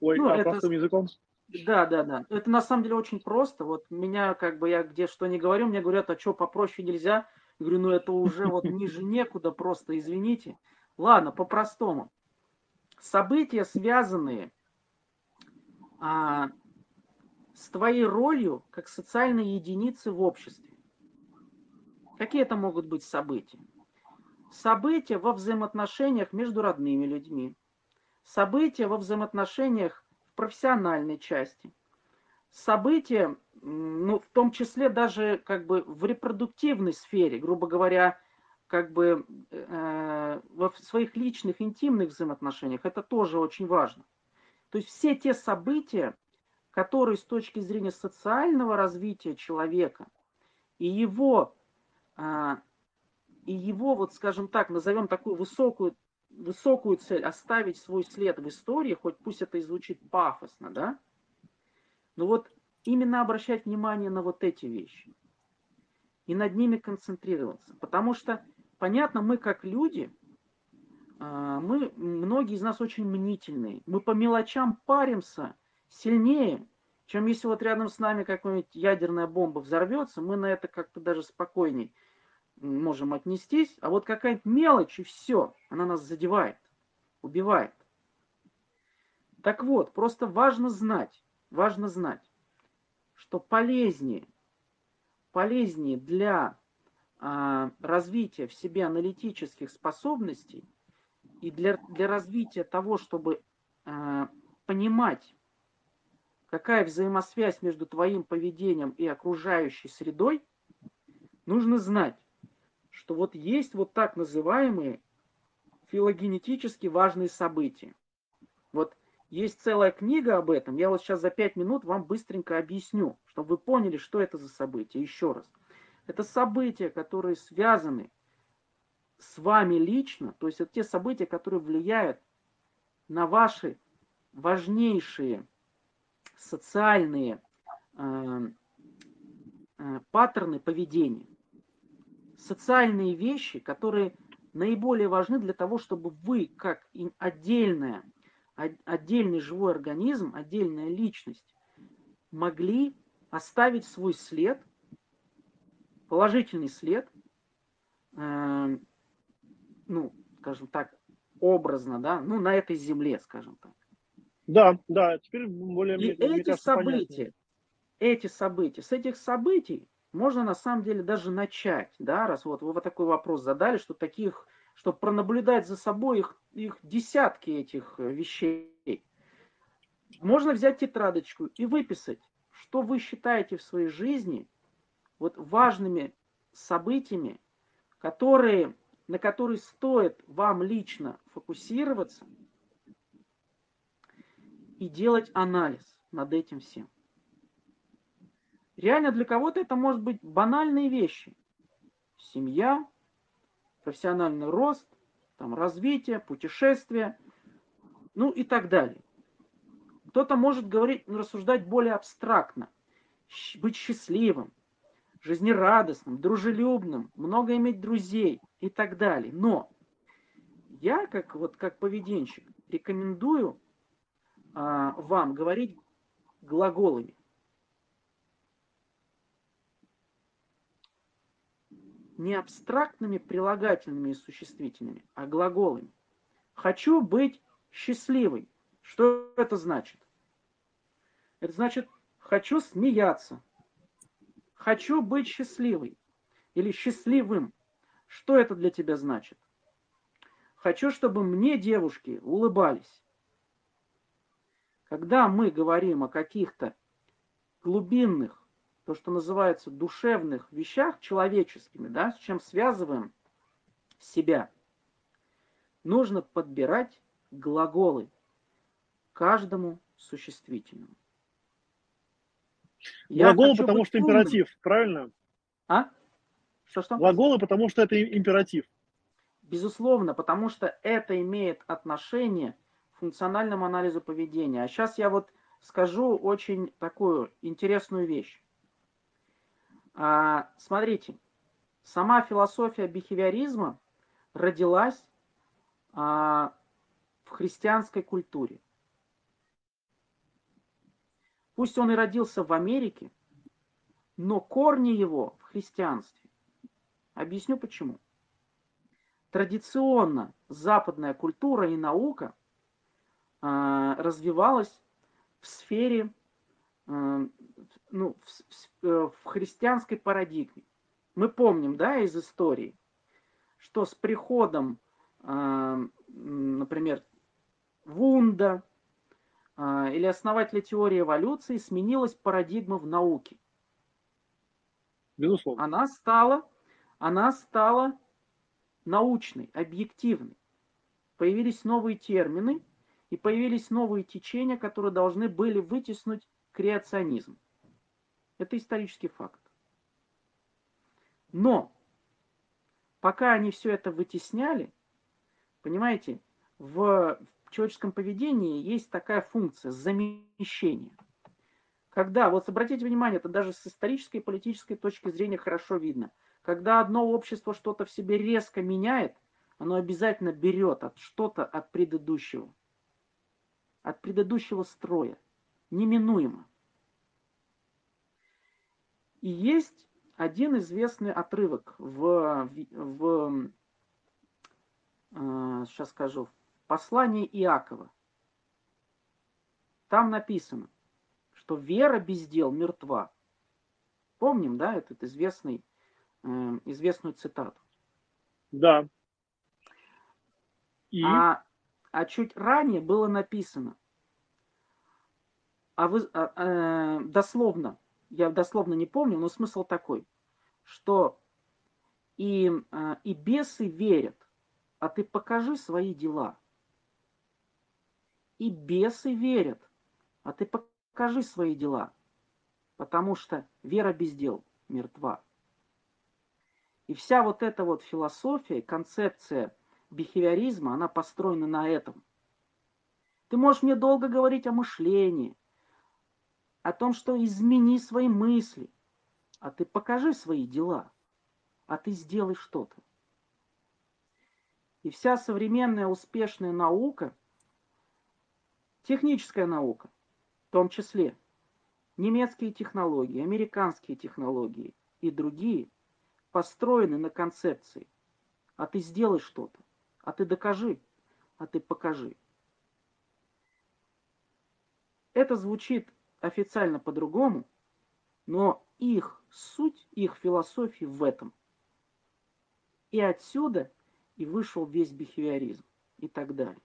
Ой, ну, а это... простым языком? Да, да, да. Это на самом деле очень просто. Вот меня, как бы я где что не говорю, мне говорят, а что, попроще нельзя? Я говорю, ну это уже вот ниже некуда, просто извините. Ладно, по-простому. События, связанные а, с твоей ролью как социальной единицы в обществе. Какие это могут быть события? События во взаимоотношениях между родными людьми. События во взаимоотношениях профессиональной части. События, ну, в том числе даже как бы в репродуктивной сфере, грубо говоря, как бы э, во своих личных, интимных взаимоотношениях. Это тоже очень важно. То есть все те события, которые с точки зрения социального развития человека и его, а, и его вот, скажем так, назовем такую высокую, высокую цель, оставить свой след в истории, хоть пусть это и звучит пафосно, да, но вот именно обращать внимание на вот эти вещи и над ними концентрироваться. Потому что, понятно, мы как люди, а, мы, многие из нас очень мнительные, мы по мелочам паримся – сильнее, чем если вот рядом с нами какая-нибудь ядерная бомба взорвется, мы на это как-то даже спокойней можем отнестись, а вот какая-нибудь мелочь и все, она нас задевает, убивает. Так вот, просто важно знать, важно знать, что полезнее, полезнее для а, развития в себе аналитических способностей и для, для развития того, чтобы а, понимать какая взаимосвязь между твоим поведением и окружающей средой, нужно знать, что вот есть вот так называемые филогенетически важные события. Вот есть целая книга об этом. Я вот сейчас за пять минут вам быстренько объясню, чтобы вы поняли, что это за события. Еще раз. Это события, которые связаны с вами лично, то есть это те события, которые влияют на ваши важнейшие социальные э, э, паттерны поведения, социальные вещи, которые наиболее важны для того, чтобы вы, как отдельная, отдельный живой организм, отдельная личность, могли оставить свой след, положительный след, э, ну, скажем так, образно, да, ну, на этой земле, скажем так. Да, да, теперь более И мне, эти события, понятнее. эти события, с этих событий можно на самом деле даже начать, да, раз вот вы вот такой вопрос задали, что таких, что пронаблюдать за собой их, их десятки этих э, вещей. Можно взять тетрадочку и выписать, что вы считаете в своей жизни вот важными событиями, которые, на которые стоит вам лично фокусироваться – и делать анализ над этим всем. Реально для кого-то это может быть банальные вещи. Семья, профессиональный рост, там, развитие, путешествие, ну и так далее. Кто-то может говорить, рассуждать более абстрактно, быть счастливым, жизнерадостным, дружелюбным, много иметь друзей и так далее. Но я, как, вот, как поведенщик, рекомендую а, вам говорить глаголами. Не абстрактными прилагательными и существительными, а глаголами. Хочу быть счастливой. Что это значит? Это значит, хочу смеяться. Хочу быть счастливой. Или счастливым. Что это для тебя значит? Хочу, чтобы мне девушки улыбались. Когда мы говорим о каких-то глубинных, то, что называется душевных вещах человеческими, да, с чем связываем себя, нужно подбирать глаголы каждому существительному. Глаголы, потому что умным. императив, правильно? А? Что-что? Глаголы, потому что это императив. Безусловно, потому что это имеет отношение функциональному анализу поведения. А сейчас я вот скажу очень такую интересную вещь. А, смотрите, Сама философия бихевиоризма родилась а, в христианской культуре. Пусть он и родился в Америке, но корни его в христианстве. Объясню почему. Традиционно западная культура и наука э, развивалась в сфере, э, ну, в, в, э, в христианской парадигме. Мы помним, да, из истории, что с приходом, э, например, Вунда э, или основателя теории эволюции сменилась парадигма в науке. Безусловно. Она стала, она стала научной, объективной. Появились новые термины и появились новые течения, которые должны были вытеснуть креационизм. Это исторический факт. Но пока они все это вытесняли, понимаете, в человеческом поведении есть такая функция замещения. Когда, вот обратите внимание, это даже с исторической и политической точки зрения хорошо видно. Когда одно общество что-то в себе резко меняет, оно обязательно берет от что-то от предыдущего. От предыдущего строя. Неминуемо. И есть один известный отрывок в, в, сейчас скажу, в послании Иакова. Там написано, что вера без дел мертва. Помним, да, этот известный, э, известную цитату? Да. И? А, а чуть ранее было написано, а вы, а, э, дословно, я дословно не помню, но смысл такой, что и, э, и бесы верят, а ты покажи свои дела. И бесы верят, а ты покажи свои дела, потому что вера без дел мертва. И вся вот эта вот философия, концепция бихевиоризма, она построена на этом. Ты можешь мне долго говорить о мышлении, о том, что измени свои мысли, а ты покажи свои дела, а ты сделай что-то. И вся современная успешная наука, техническая наука, в том числе немецкие технологии, американские технологии и другие, построены на концепции. А ты сделай что-то, а ты докажи, а ты покажи. Это звучит официально по-другому, но их суть, их философия в этом. И отсюда и вышел весь бихевиоризм и так далее.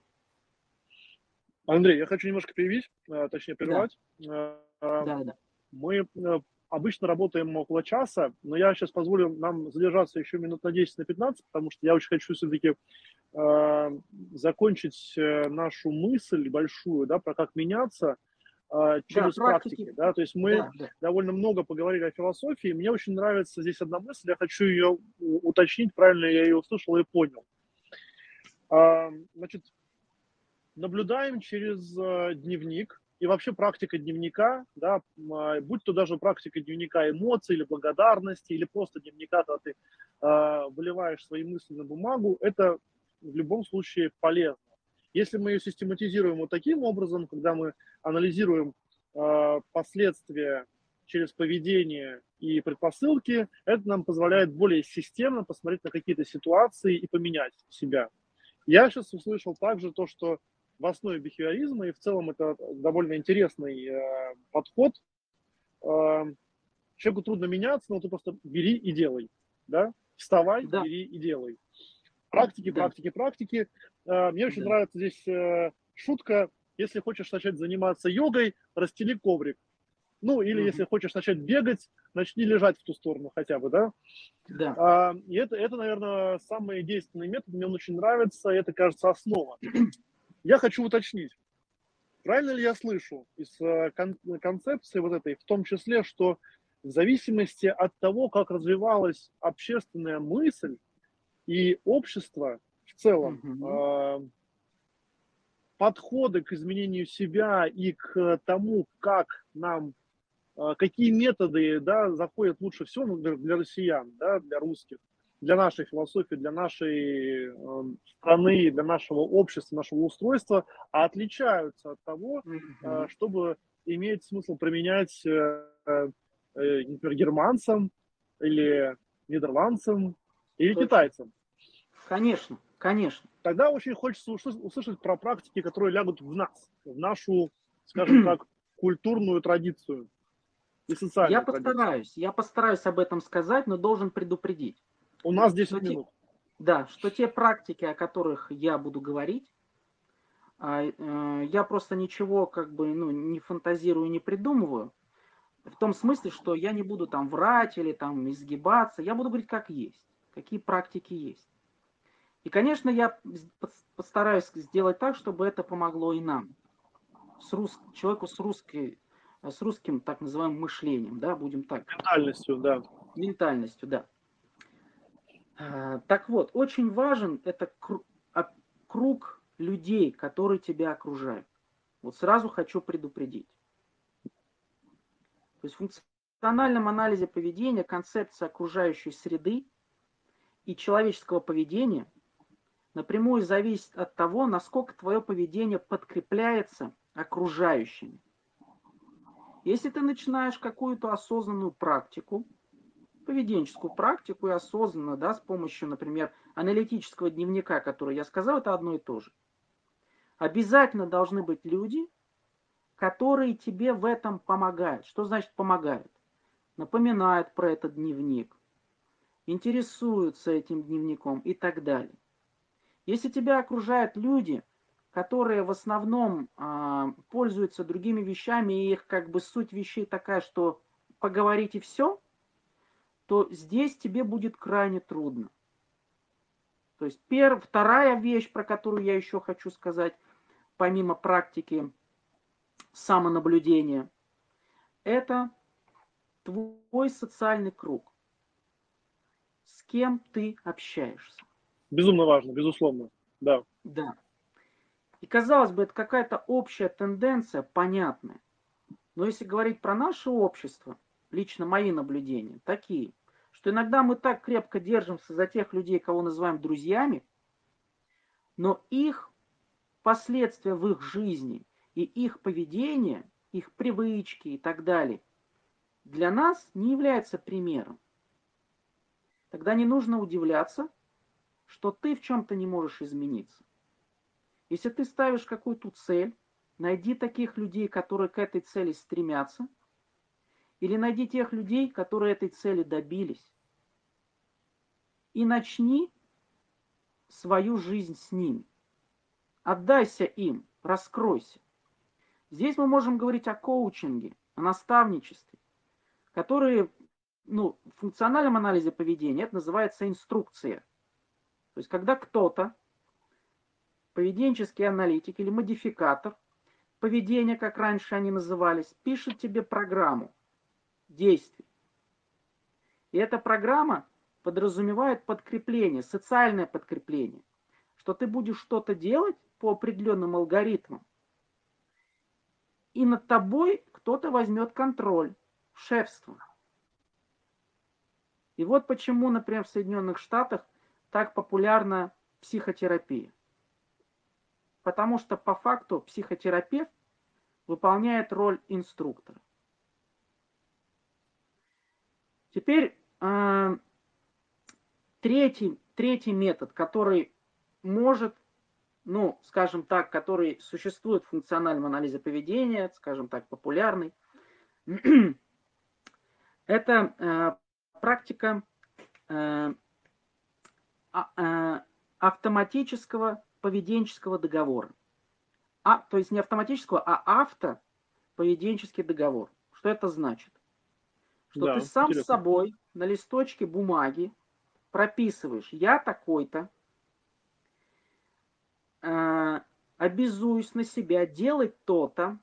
Андрей, я хочу немножко перевить, э, точнее прервать. Да. Э, да, да. Мы э, обычно работаем около часа, но я сейчас позволю нам задержаться еще минут на 10, на 15, потому что я очень хочу все-таки э, закончить нашу мысль большую, да, про как меняться э, через да, практики. практики. Да? То есть мы да, да. довольно много поговорили о философии. Мне очень нравится здесь одна мысль, я хочу ее уточнить, правильно я ее услышал и понял. Э, значит, наблюдаем через э, дневник и вообще практика дневника, да, а, будь то даже практика дневника эмоций или благодарности, или просто дневника, когда ты э, выливаешь свои мысли на бумагу, это в любом случае полезно. Если мы ее систематизируем вот таким образом, когда мы анализируем э, последствия через поведение и предпосылки, это нам позволяет более системно посмотреть на какие-то ситуации и поменять себя. Я сейчас услышал также то, что в основе бихевиоризма, и в целом это довольно интересный э, подход. Э, человеку трудно меняться, но ты просто бери и делай, да? Вставай, да. бери и делай. Практики, да. практики, практики. Э, мне очень да. нравится здесь э, шутка. Если хочешь начать заниматься йогой, расстели коврик. Ну, или угу. если хочешь начать бегать, начни лежать в ту сторону хотя бы, да? Да. А, и это, это, наверное, самый действенный метод, мне он очень нравится, это, кажется, основа. Я хочу уточнить, правильно ли я слышу из э, концепции вот этой, в том числе, что в зависимости от того, как развивалась общественная мысль и общество в целом, mm-hmm. подходы к изменению себя и к тому, как нам, э, какие методы да, заходят лучше всего ну, для, россиян, да, для русских – для нашей философии, для нашей э, страны, для нашего общества, нашего устройства, а отличаются от того, э, чтобы иметь смысл применять, э, например, германцам или нидерландцам или Точно. китайцам. Конечно, конечно. Тогда очень хочется услышать про практики, которые лягут в нас, в нашу, скажем так, культурную традицию и социальную Я традицию. постараюсь, я постараюсь об этом сказать, но должен предупредить. У нас 10 минут. Те, да, что те практики, о которых я буду говорить, а, э, я просто ничего как бы ну, не фантазирую, не придумываю. В том смысле, что я не буду там врать или там изгибаться. Я буду говорить как есть, какие практики есть. И, конечно, я постараюсь сделать так, чтобы это помогло и нам, с рус... человеку с, русской, с русским так называемым мышлением, да, будем так. Ментальностью, да. Ментальностью, да. А, так вот, очень важен это а, круг людей, которые тебя окружают. Вот сразу хочу предупредить. То есть в функциональном анализе поведения концепция окружающей среды и человеческого поведения напрямую зависит от того, насколько твое поведение подкрепляется окружающими. Если ты начинаешь какую-то осознанную практику, поведенческую практику и осознанно, да, с помощью, например, аналитического дневника, который я сказал, это одно и то же. Обязательно должны быть люди, которые тебе в этом помогают. Что значит помогают? Напоминают про этот дневник, интересуются этим дневником и так далее. Если тебя окружают люди, которые в основном э, пользуются другими вещами, и их как бы суть вещей такая, что поговорить и все, то здесь тебе будет крайне трудно. То есть пер, вторая вещь, про которую я еще хочу сказать, помимо практики самонаблюдения, это твой социальный круг. С кем ты общаешься. Безумно важно, безусловно, да. Да. И казалось бы, это какая-то общая тенденция, понятная. Но если говорить про наше общество, лично мои наблюдения такие – что иногда мы так крепко держимся за тех людей, кого называем друзьями, но их последствия в их жизни и их поведение, их привычки и так далее для нас не является примером. Тогда не нужно удивляться, что ты в чем-то не можешь измениться. Если ты ставишь какую-то цель, найди таких людей, которые к этой цели стремятся, или найди тех людей, которые этой цели добились и начни свою жизнь с ними. Отдайся им, раскройся. Здесь мы можем говорить о коучинге, о наставничестве, которые ну, в функциональном анализе поведения это называется инструкция. То есть когда кто-то, поведенческий аналитик или модификатор поведения, как раньше они назывались, пишет тебе программу действий. И эта программа подразумевает подкрепление, социальное подкрепление, что ты будешь что-то делать по определенным алгоритмам, и над тобой кто-то возьмет контроль, шефство. И вот почему, например, в Соединенных Штатах так популярна психотерапия. Потому что по факту психотерапевт выполняет роль инструктора. Теперь э, Третий, третий метод, который может, ну, скажем так, который существует в функциональном анализе поведения, скажем так, популярный, это э, практика э, автоматического поведенческого договора. А, то есть не автоматического, а автоповеденческий договор. Что это значит? Что да, ты сам интересно. с собой на листочке бумаги прописываешь, я такой-то, э, обязуюсь на себя делать то-то,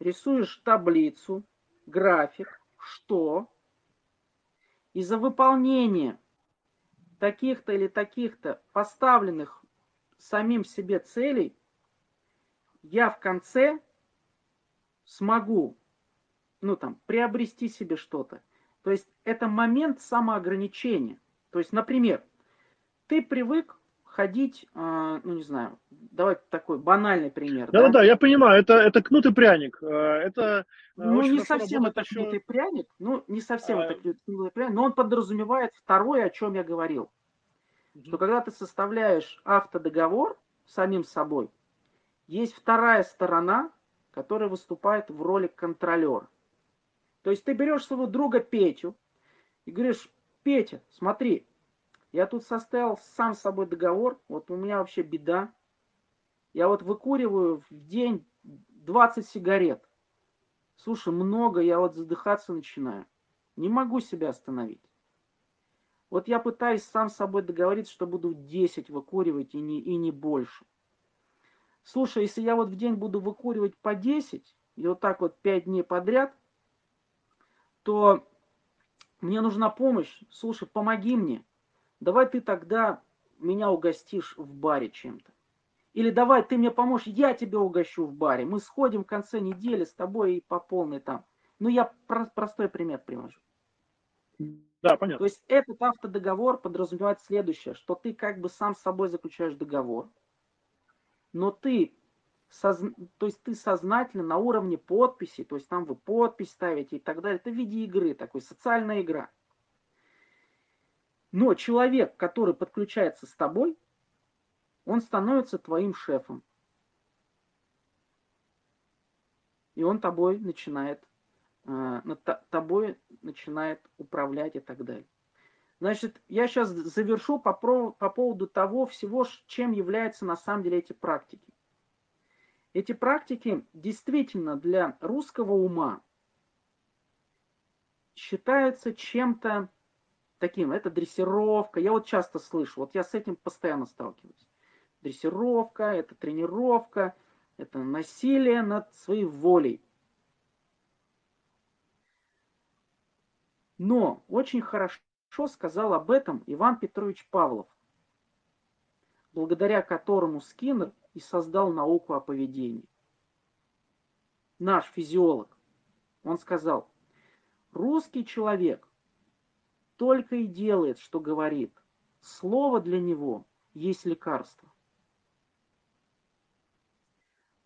рисуешь таблицу, график, что, и за выполнение таких-то или таких-то поставленных самим себе целей я в конце смогу, ну там, приобрести себе что-то. То есть это момент самоограничения. То есть, например, ты привык ходить, а, ну не знаю, давайте такой банальный пример. Да, да, да, я понимаю, это, это кнут и пряник. Э, это э, ну, не совсем это еще... кнут и пряник, ну, не совсем а... это кнут и пряник, но он подразумевает второе, о чем я говорил. Что когда ты составляешь автодоговор самим собой, есть вторая сторона, которая выступает в роли контролера. То есть ты берешь своего друга Петю и говоришь, Петя, смотри, я тут составил сам с собой договор, вот у меня вообще беда. Я вот выкуриваю в день 20 сигарет. Слушай, много, я вот задыхаться начинаю. Не могу себя остановить. Вот я пытаюсь сам с собой договориться, что буду 10 выкуривать и не, и не больше. Слушай, если я вот в день буду выкуривать по 10, и вот так вот 5 дней подряд, то мне нужна помощь. Слушай, помоги мне давай ты тогда меня угостишь в баре чем-то. Или давай ты мне поможешь, я тебя угощу в баре. Мы сходим в конце недели с тобой и по полной там. Ну, я про простой пример привожу. Да, понятно. То есть этот автодоговор подразумевает следующее, что ты как бы сам с собой заключаешь договор, но ты, соз... то есть ты сознательно на уровне подписи, то есть там вы подпись ставите и так далее, это в виде игры, такой социальная игра. Но человек, который подключается с тобой, он становится твоим шефом. И он тобой начинает, э, тобой начинает управлять и так далее. Значит, я сейчас завершу по, по поводу того всего, чем являются на самом деле эти практики. Эти практики действительно для русского ума считаются чем-то таким. Это дрессировка. Я вот часто слышу, вот я с этим постоянно сталкиваюсь. Дрессировка, это тренировка, это насилие над своей волей. Но очень хорошо сказал об этом Иван Петрович Павлов, благодаря которому Скиннер и создал науку о поведении. Наш физиолог. Он сказал, русский человек только и делает, что говорит. Слово для него есть лекарство.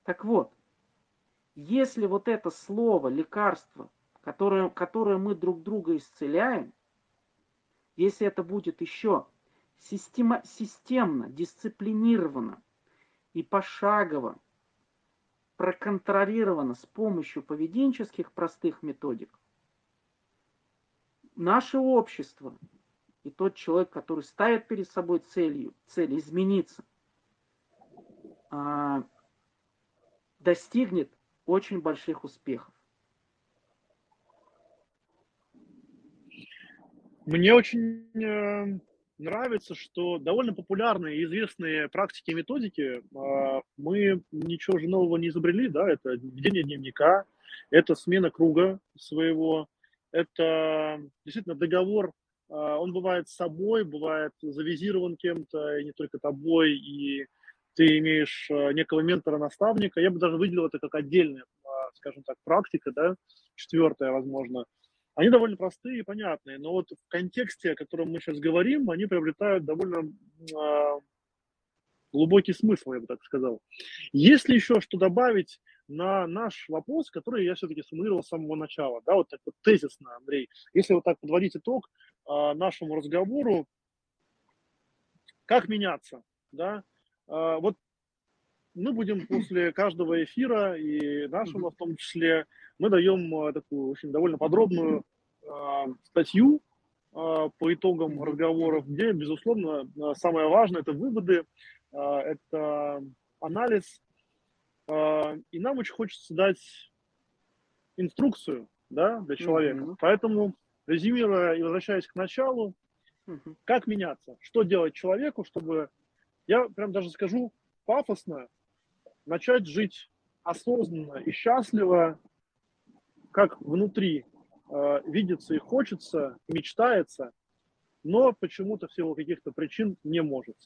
Так вот, если вот это слово, лекарство, которое, которое мы друг друга исцеляем, если это будет еще система, системно, дисциплинировано и пошагово проконтролировано с помощью поведенческих простых методик, наше общество и тот человек, который ставит перед собой целью, цель измениться, а, достигнет очень больших успехов. Мне очень э, нравится, что довольно популярные и известные практики и методики, э, мы ничего же нового не изобрели, да, это ведение дневника, это смена круга своего, это действительно договор, а, он бывает с собой, бывает завизирован кем-то, и не только тобой, и ты имеешь а, некого ментора-наставника. Я бы даже выделил это как отдельная, а, скажем так, практика, да, четвертая, возможно. Они довольно простые и понятные, но вот в контексте, о котором мы сейчас говорим, они приобретают довольно глубокий смысл, я бы так сказал. Если еще что добавить на наш вопрос, который я все-таки сформулировал с самого начала, да, вот так вот тезисно, Андрей. Если вот так подводить итог а, нашему разговору, как меняться, да, а, вот мы будем после каждого эфира и нашего в том числе, мы даем а, такую очень довольно подробную а, статью а, по итогам разговоров, где, безусловно, самое важное – это выводы, это анализ и нам очень хочется дать инструкцию да, для человека. Mm-hmm. Поэтому, резюмируя и возвращаясь к началу, mm-hmm. как меняться? Что делать человеку, чтобы, я прям даже скажу пафосно, начать жить осознанно и счастливо, как внутри э, видится и хочется, мечтается, но почему-то в силу каких-то причин не может.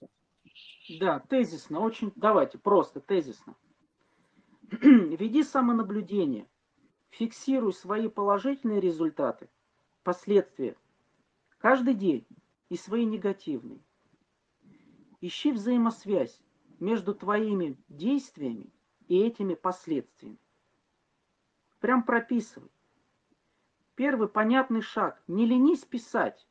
Да, тезисно, очень, давайте, просто тезисно. Веди самонаблюдение. Фиксируй свои положительные результаты, последствия. Каждый день. и свои негативные. Ищи взаимосвязь между твоими действиями и этими последствиями. Прям прописывай. Первый понятный шаг. Не ленись писать.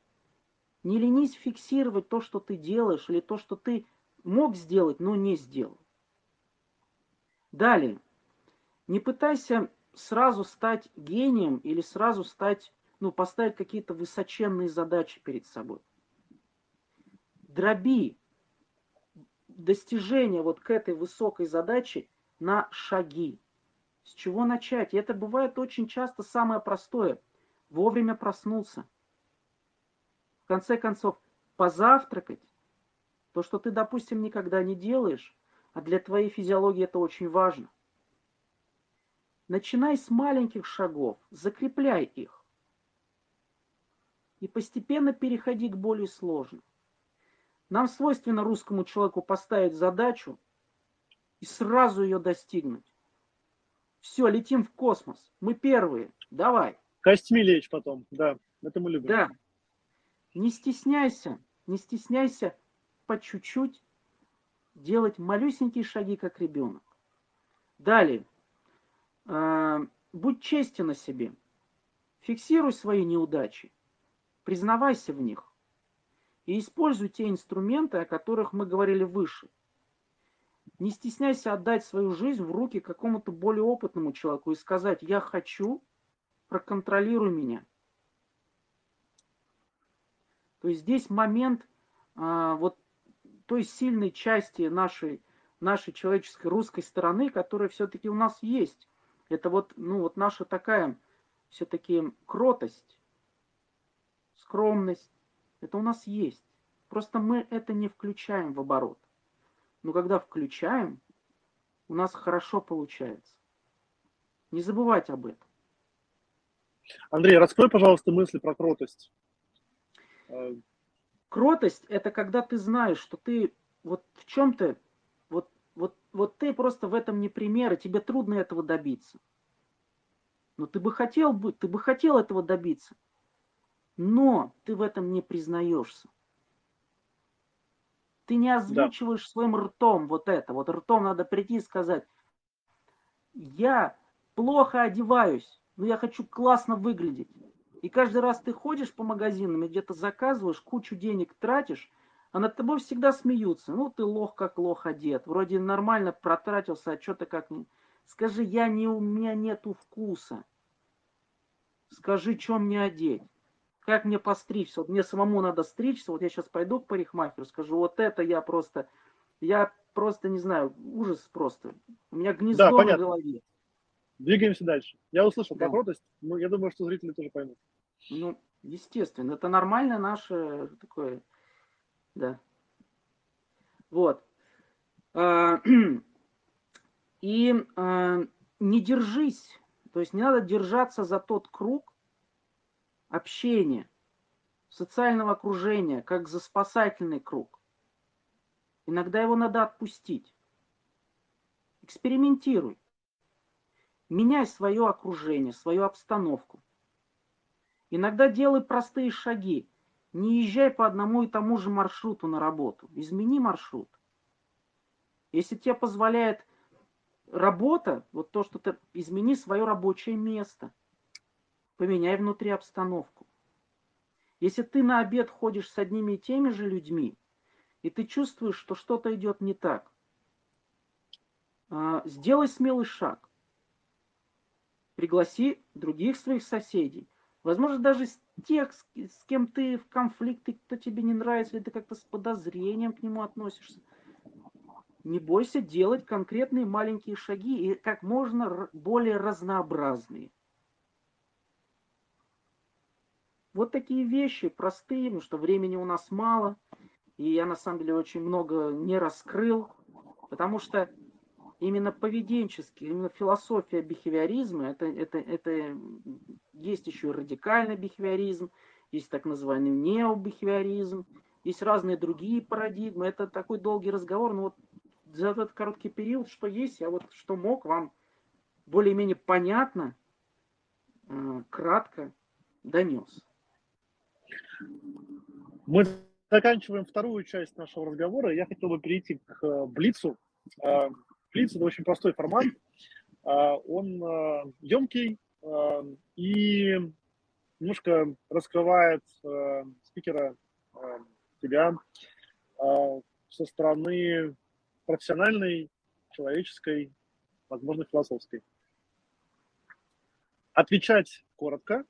Не ленись фиксировать то, что ты делаешь, или то, что ты мог сделать, но не сделал. Далее. Не пытайся сразу стать гением или сразу стать, ну, поставить какие-то высоченные задачи перед собой. Дроби достижение вот к этой высокой задаче на шаги. С чего начать? И это бывает очень часто самое простое. Вовремя проснулся. В конце концов, позавтракать. То, что ты, допустим, никогда не делаешь, а для твоей физиологии это очень важно. Начинай с маленьких шагов, закрепляй их. И постепенно переходи к более сложным. Нам свойственно русскому человеку поставить задачу и сразу ее достигнуть. Все, летим в космос. Мы первые. Давай. Костьми лечь потом. Да, это мы любим. Да. Не стесняйся, не стесняйся по чуть-чуть делать малюсенькие шаги, как ребенок. Далее. Э, будь честен о себе. Фиксируй свои неудачи. Признавайся в них. И используй те инструменты, о которых мы говорили выше. Не стесняйся отдать свою жизнь в руки какому-то более опытному человеку и сказать, я хочу, проконтролируй меня. То есть здесь момент а, вот той сильной части нашей, нашей человеческой русской стороны, которая все-таки у нас есть. Это вот, ну, вот наша такая все-таки кротость, скромность. Это у нас есть. Просто мы это не включаем в оборот. Но когда включаем, у нас хорошо получается. Не забывать об этом. Андрей, раскрой, пожалуйста, мысли про кротость. Кротость – это когда ты знаешь, что ты вот в чем-то вот, ты просто в этом не пример, и тебе трудно этого добиться. Но ты бы хотел бы, ты бы хотел этого добиться. Но ты в этом не признаешься. Ты не озвучиваешь да. своим ртом вот это. Вот ртом надо прийти и сказать, я плохо одеваюсь, но я хочу классно выглядеть. И каждый раз ты ходишь по магазинам и где-то заказываешь, кучу денег тратишь, а над тобой всегда смеются. Ну, ты лох как лох одет. Вроде нормально протратился, а что-то как... Скажи, я не, у меня нету вкуса. Скажи, что мне одеть. Как мне постричься? Вот мне самому надо стричься. Вот я сейчас пойду к парикмахеру, скажу, вот это я просто... Я просто не знаю, ужас просто. У меня гнездо да, понятно. на голове. Двигаемся дальше. Я услышал да. про кротость, но я думаю, что зрители тоже поймут. Ну, естественно, это нормально наше такое да. Вот. А, и а, не держись, то есть не надо держаться за тот круг общения, социального окружения, как за спасательный круг. Иногда его надо отпустить. Экспериментируй. Меняй свое окружение, свою обстановку. Иногда делай простые шаги. Не езжай по одному и тому же маршруту на работу. Измени маршрут. Если тебе позволяет работа, вот то, что ты измени свое рабочее место. Поменяй внутри обстановку. Если ты на обед ходишь с одними и теми же людьми, и ты чувствуешь, что что-то идет не так, а, сделай смелый шаг. Пригласи других своих соседей. Возможно, даже с тех, с кем ты в конфликте, кто тебе не нравится, или ты как-то с подозрением к нему относишься. Не бойся делать конкретные маленькие шаги и как можно более разнообразные. Вот такие вещи простые, потому что времени у нас мало, и я на самом деле очень много не раскрыл, потому что именно поведенческий, именно философия бихевиоризма, это, это, это есть еще радикальный бихевиоризм, есть так называемый необихевиоризм, есть разные другие парадигмы. Это такой долгий разговор, но вот за этот короткий период, что есть, я вот что мог вам более-менее понятно, э, кратко донес. Мы заканчиваем вторую часть нашего разговора. Я хотел бы перейти к э, Блицу. Блиц – это очень простой формат. Э, он емкий и немножко раскрывает спикера, тебя, со стороны профессиональной, человеческой, возможно, философской. Отвечать коротко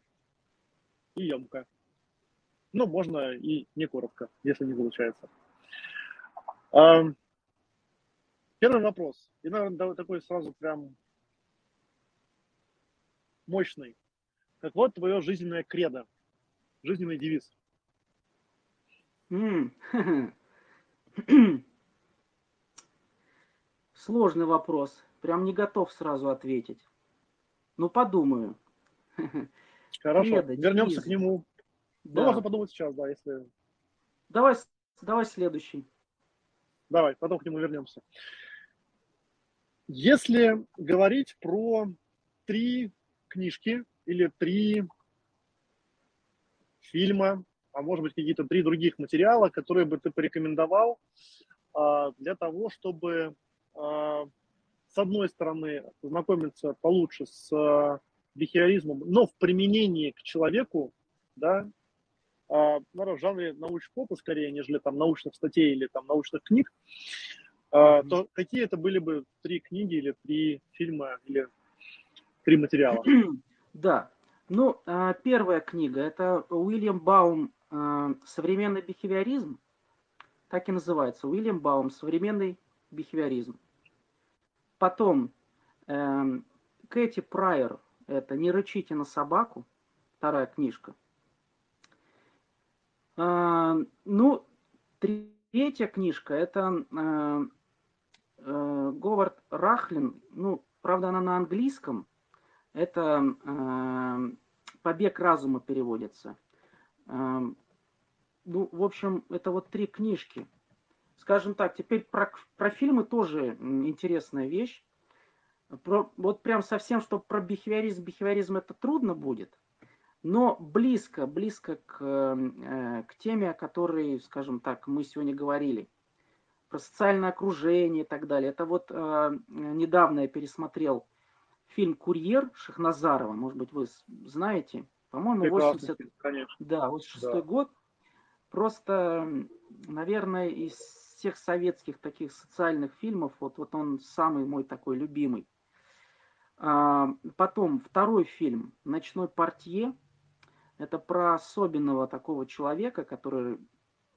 и емко. Ну, можно и не коротко, если не получается. Первый вопрос. И, наверное, такой сразу прям мощный. Как вот твое жизненное кредо, жизненный девиз. Сложный вопрос. Прям не готов сразу ответить. Ну, подумаю. Хорошо, Кредо, вернемся девиз. к нему да. Ну, можно подумать сейчас, да, если... Давай, давай следующий. Давай, потом к нему вернемся. Если говорить про три книжки или три фильма, а может быть какие-то три других материала, которые бы ты порекомендовал а, для того, чтобы а, с одной стороны знакомиться получше с а, бихевиоризмом, но в применении к человеку, да, наверное, в жанре научпопа скорее, нежели там научных статей или там научных книг, mm-hmm. то какие это были бы три книги или три фильма или три материала? Да. Ну, а, первая книга – это Уильям Баум «Современный бихевиоризм». Так и называется. Уильям Баум «Современный бихевиоризм». Потом эм, Кэти Прайер – это «Не рычите на собаку», вторая книжка – а, ну, третья книжка это а, а, Говард Рахлин. Ну, правда, она на английском. Это «Побег разума» переводится. Ну, в общем, это вот три книжки. Скажем так, теперь про, про фильмы тоже интересная вещь. Про, вот прям совсем, что про бихевиоризм, бихевиоризм это трудно будет но близко, близко к, э, к теме, о которой, скажем так, мы сегодня говорили. Про социальное окружение и так далее. Это вот э, недавно я пересмотрел фильм «Курьер» Шахназарова. Может быть, вы знаете. По-моему, 80... Конечно. Да, 86 да. год. Просто, наверное, из всех советских таких социальных фильмов, вот, вот он самый мой такой любимый. А, потом второй фильм «Ночной портье» Это про особенного такого человека, который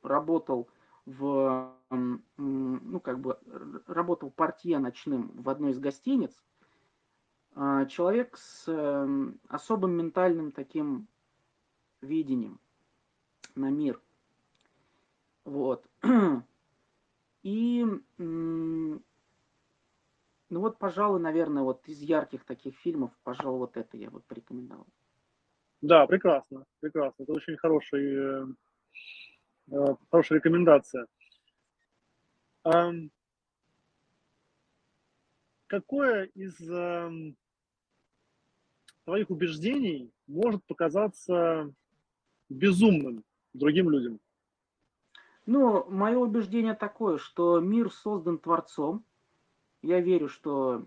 работал в, ну, как бы, работал портье ночным в одной из гостиниц. А, человек с особым ментальным таким видением на мир. Вот. И, ну вот, пожалуй, наверное, вот из ярких таких фильмов, пожалуй, вот это я бы порекомендовал. Да, прекрасно, прекрасно. Это очень хороший, э, э, хорошая рекомендация. Какое из эм, твоих убеждений может показаться безумным другим людям? Ну, мое убеждение такое, что мир создан Творцом. Я верю, что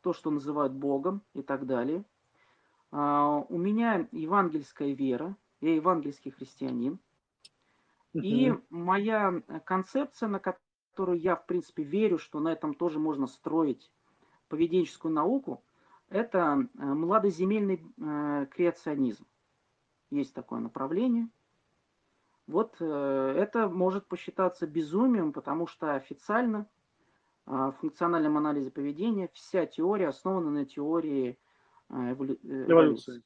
то, что называют Богом и так далее – а, у меня евангельская вера, я евангельский христианин. И моя концепция, на которую я, в принципе, верю, что на этом тоже можно строить поведенческую науку, это э, младоземельный э, креационизм. Есть такое направление. Вот э, это может посчитаться безумием, потому что официально в функциональном анализе поведения вся теория основана на теории а, эволю... Э, эволюции.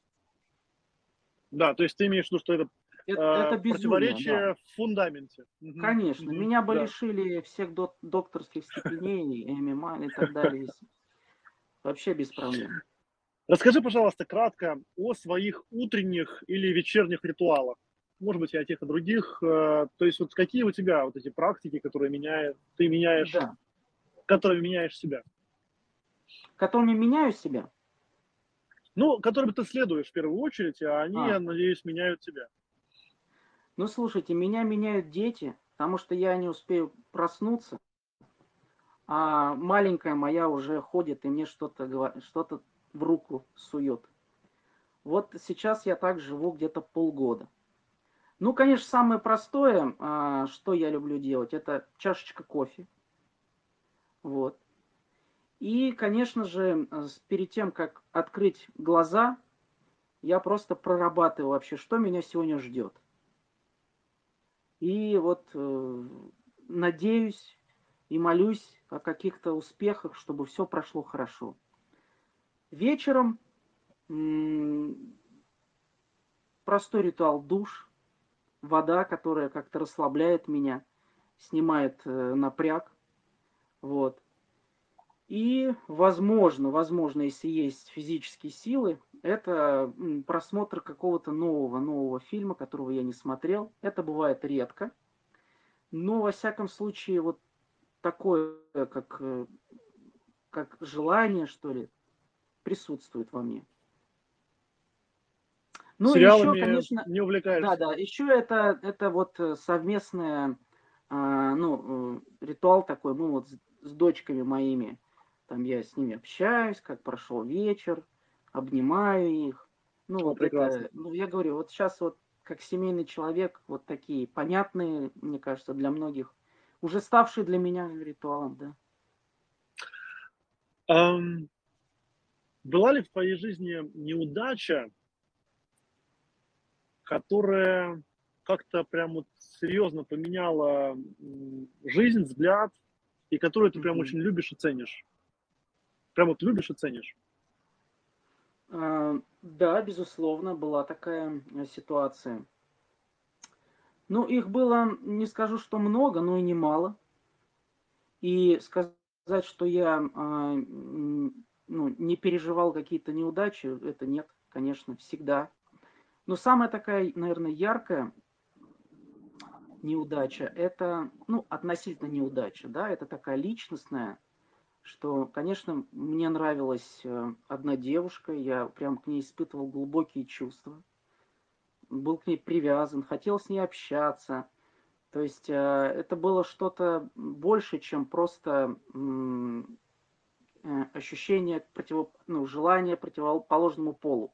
Да, то есть ты имеешь в виду, что это, это, э, это безумие, противоречие да. в фундаменте. Конечно. Угу. Меня бы да. лишили всех док- докторских степеней, ММА и так далее. Вообще без проблем. Расскажи, пожалуйста, кратко о своих утренних или вечерних ритуалах. Может быть, и о тех, и других. Э, то есть, вот какие у тебя вот эти практики, которые меняют, ты меняешь, да. которыми меняешь себя? Которыми меняю себя? Ну, которым ты следуешь в первую очередь, а они, а. я надеюсь, меняют тебя. Ну, слушайте, меня меняют дети, потому что я не успею проснуться, а маленькая моя уже ходит и мне что-то что в руку сует. Вот сейчас я так живу где-то полгода. Ну, конечно, самое простое, а, что я люблю делать, это чашечка кофе. Вот. И, конечно же, перед тем, как открыть глаза, я просто прорабатываю вообще, что меня сегодня ждет. И вот э, надеюсь и молюсь о каких-то успехах, чтобы все прошло хорошо. Вечером простой ритуал душ, вода, которая как-то расслабляет меня, снимает э, напряг. Вот. И, возможно, возможно, если есть физические силы, это просмотр какого-то нового, нового фильма, которого я не смотрел. Это бывает редко. Но, во всяком случае, вот такое, как, э, как желание, что ли, присутствует во мне. Ну, Сериалами еще, конечно, не увлекаешься? Да, да. Еще это, это вот э, совместное, а, ну, э, ритуал такой, мы вот с, с дочками моими, там я с ними общаюсь, как прошел вечер, обнимаю их. Ну, вот прекрасно. это, ну, я говорю, вот сейчас вот как семейный человек, вот такие понятные, мне кажется, для многих, уже ставшие для меня ритуалом, да. Um, была ли в твоей жизни неудача, которая как-то прям вот серьезно поменяла жизнь, взгляд, и которую ты прям очень любишь и ценишь? Прям вот любишь и ценишь? А, да, безусловно, была такая э, ситуация. Ну, их было, не скажу, что много, но и немало. И сказать, что я а, ну, не переживал какие-то неудачи, это нет, конечно, всегда. Но самая такая, наверное, яркая неудача, это, ну, относительно неудача, да, это такая личностная, что, конечно, мне нравилась э, одна девушка, я прям к ней испытывал глубокие чувства, был к ней привязан, хотел с ней общаться. То есть э, это было что-то больше, чем просто э, ощущение против, ну, желания противоположному полу.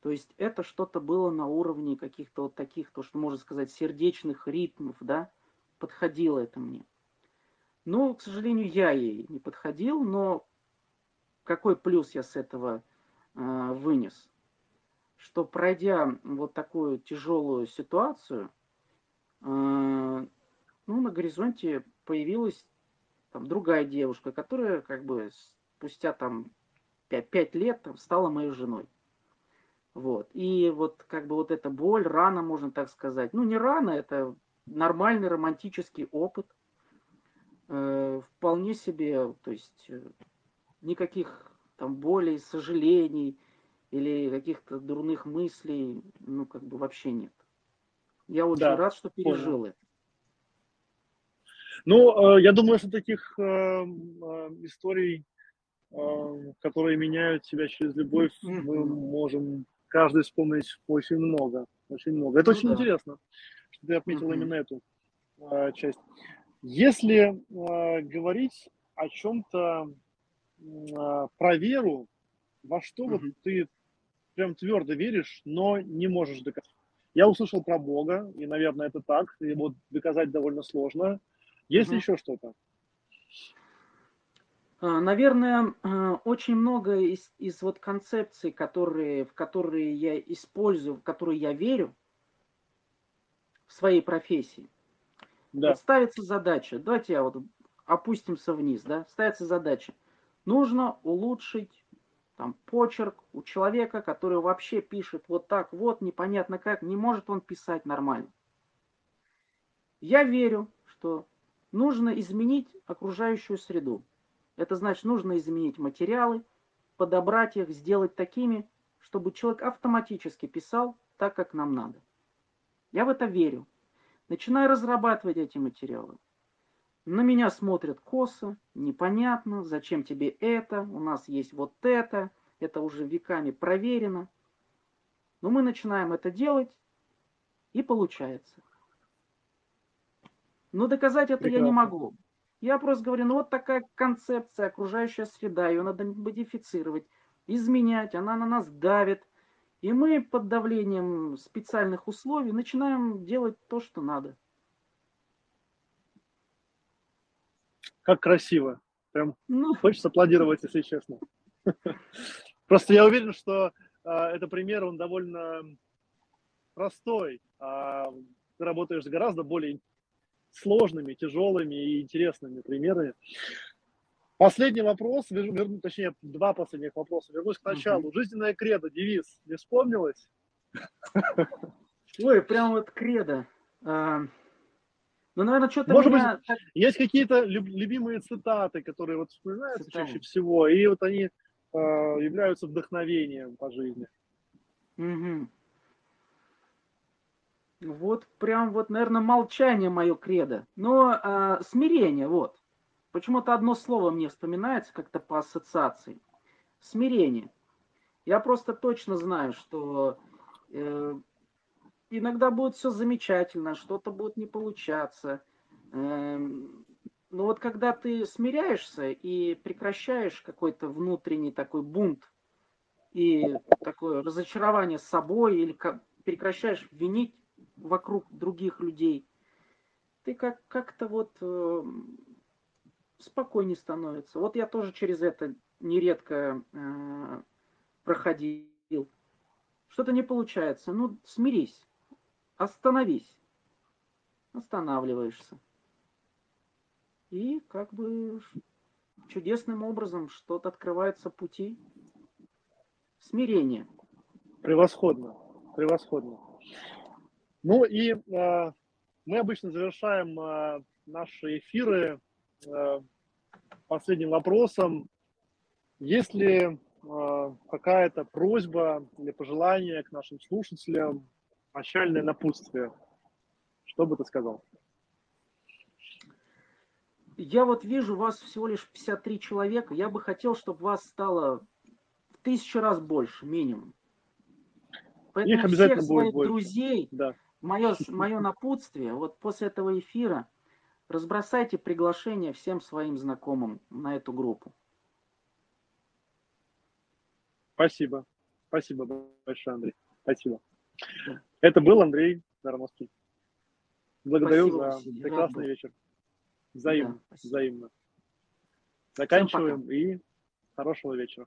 То есть это что-то было на уровне каких-то вот таких, то, что можно сказать, сердечных ритмов, да, подходило это мне. Но, к сожалению, я ей не подходил, но какой плюс я с этого э, вынес? Что пройдя вот такую тяжелую ситуацию, э, ну, на горизонте появилась там другая девушка, которая как бы спустя там 5, 5 лет там, стала моей женой. Вот. И вот как бы вот эта боль, рана, можно так сказать. Ну, не рана, это нормальный романтический опыт – вполне себе, то есть э, никаких там болей, сожалений или каких-то дурных мыслей, ну, как бы вообще нет. Я очень да, рад, что пережил понял. это. Ну, э, я думаю, что таких э, э, историй, э, которые меняют себя через любовь, mm-hmm. мы можем каждый вспомнить очень много. Очень много. Это ну, очень да. интересно, что ты отметил mm-hmm. именно эту э, часть. Если э, говорить о чем-то э, про веру, во что mm-hmm. вот ты прям твердо веришь, но не можешь доказать. Я услышал про Бога, и, наверное, это так, вот доказать довольно сложно. Есть mm-hmm. еще что-то? А, наверное, а, очень много из, из вот концепций, которые, в которые я использую, в которые я верю в своей профессии, да. Вот ставится задача, давайте я вот опустимся вниз, да, ставится задача. Нужно улучшить там почерк у человека, который вообще пишет вот так вот, непонятно как, не может он писать нормально. Я верю, что нужно изменить окружающую среду. Это значит, нужно изменить материалы, подобрать их, сделать такими, чтобы человек автоматически писал так, как нам надо. Я в это верю. Начинаю разрабатывать эти материалы. На меня смотрят косо, непонятно, зачем тебе это, у нас есть вот это, это уже веками проверено. Но мы начинаем это делать, И получается. Но доказать это Прекрасно. я не могу. Я просто говорю, ну вот такая концепция, окружающая среда, ее надо модифицировать, изменять, она на нас давит. И мы под давлением специальных условий начинаем делать то, что надо. Как красиво. Прям ну. хочется аплодировать, если честно. Просто я уверен, что э, это пример, он довольно простой. А ты работаешь с гораздо более сложными, тяжелыми и интересными примерами. Последний вопрос, верну, точнее, два последних вопроса. Вернусь к началу. Угу. Жизненная кредо, девиз, не вспомнилось? Ой, прям вот кредо. А, ну, наверное, что-то Может меня... быть, есть какие-то любимые цитаты, которые вот вспоминаются Цитаты. чаще всего, и вот они э, являются вдохновением по жизни. Угу. Вот прям вот, наверное, молчание мое кредо. Но э, смирение, вот. Почему-то одно слово мне вспоминается как-то по ассоциации. Смирение. Я просто точно знаю, что э, иногда будет все замечательно, что-то будет не получаться. Э, но вот когда ты смиряешься и прекращаешь какой-то внутренний такой бунт и такое разочарование собой или прекращаешь винить вокруг других людей, ты как, как-то вот э, спокойнее становится. Вот я тоже через это нередко э, проходил. Что-то не получается. Ну, смирись, остановись. Останавливаешься. И как бы чудесным образом что-то открывается пути. Смирение. Превосходно. Превосходно. Ну и э, мы обычно завершаем э, наши эфиры э, последним вопросом. Есть ли э, какая-то просьба или пожелание к нашим слушателям, начальное напутствие? Что бы ты сказал? Я вот вижу вас всего лишь 53 человека. Я бы хотел, чтобы вас стало в тысячу раз больше, минимум. Поэтому Их обязательно всех будет своих больше. друзей, да мое, мое напутствие, вот после этого эфира разбросайте приглашение всем своим знакомым на эту группу. Спасибо. Спасибо большое, Андрей. Спасибо. Это был Андрей Дармовский. Благодарю Спасибо, за Василий. прекрасный вечер. Взаимно. Да, взаимно. Заканчиваем и хорошего вечера.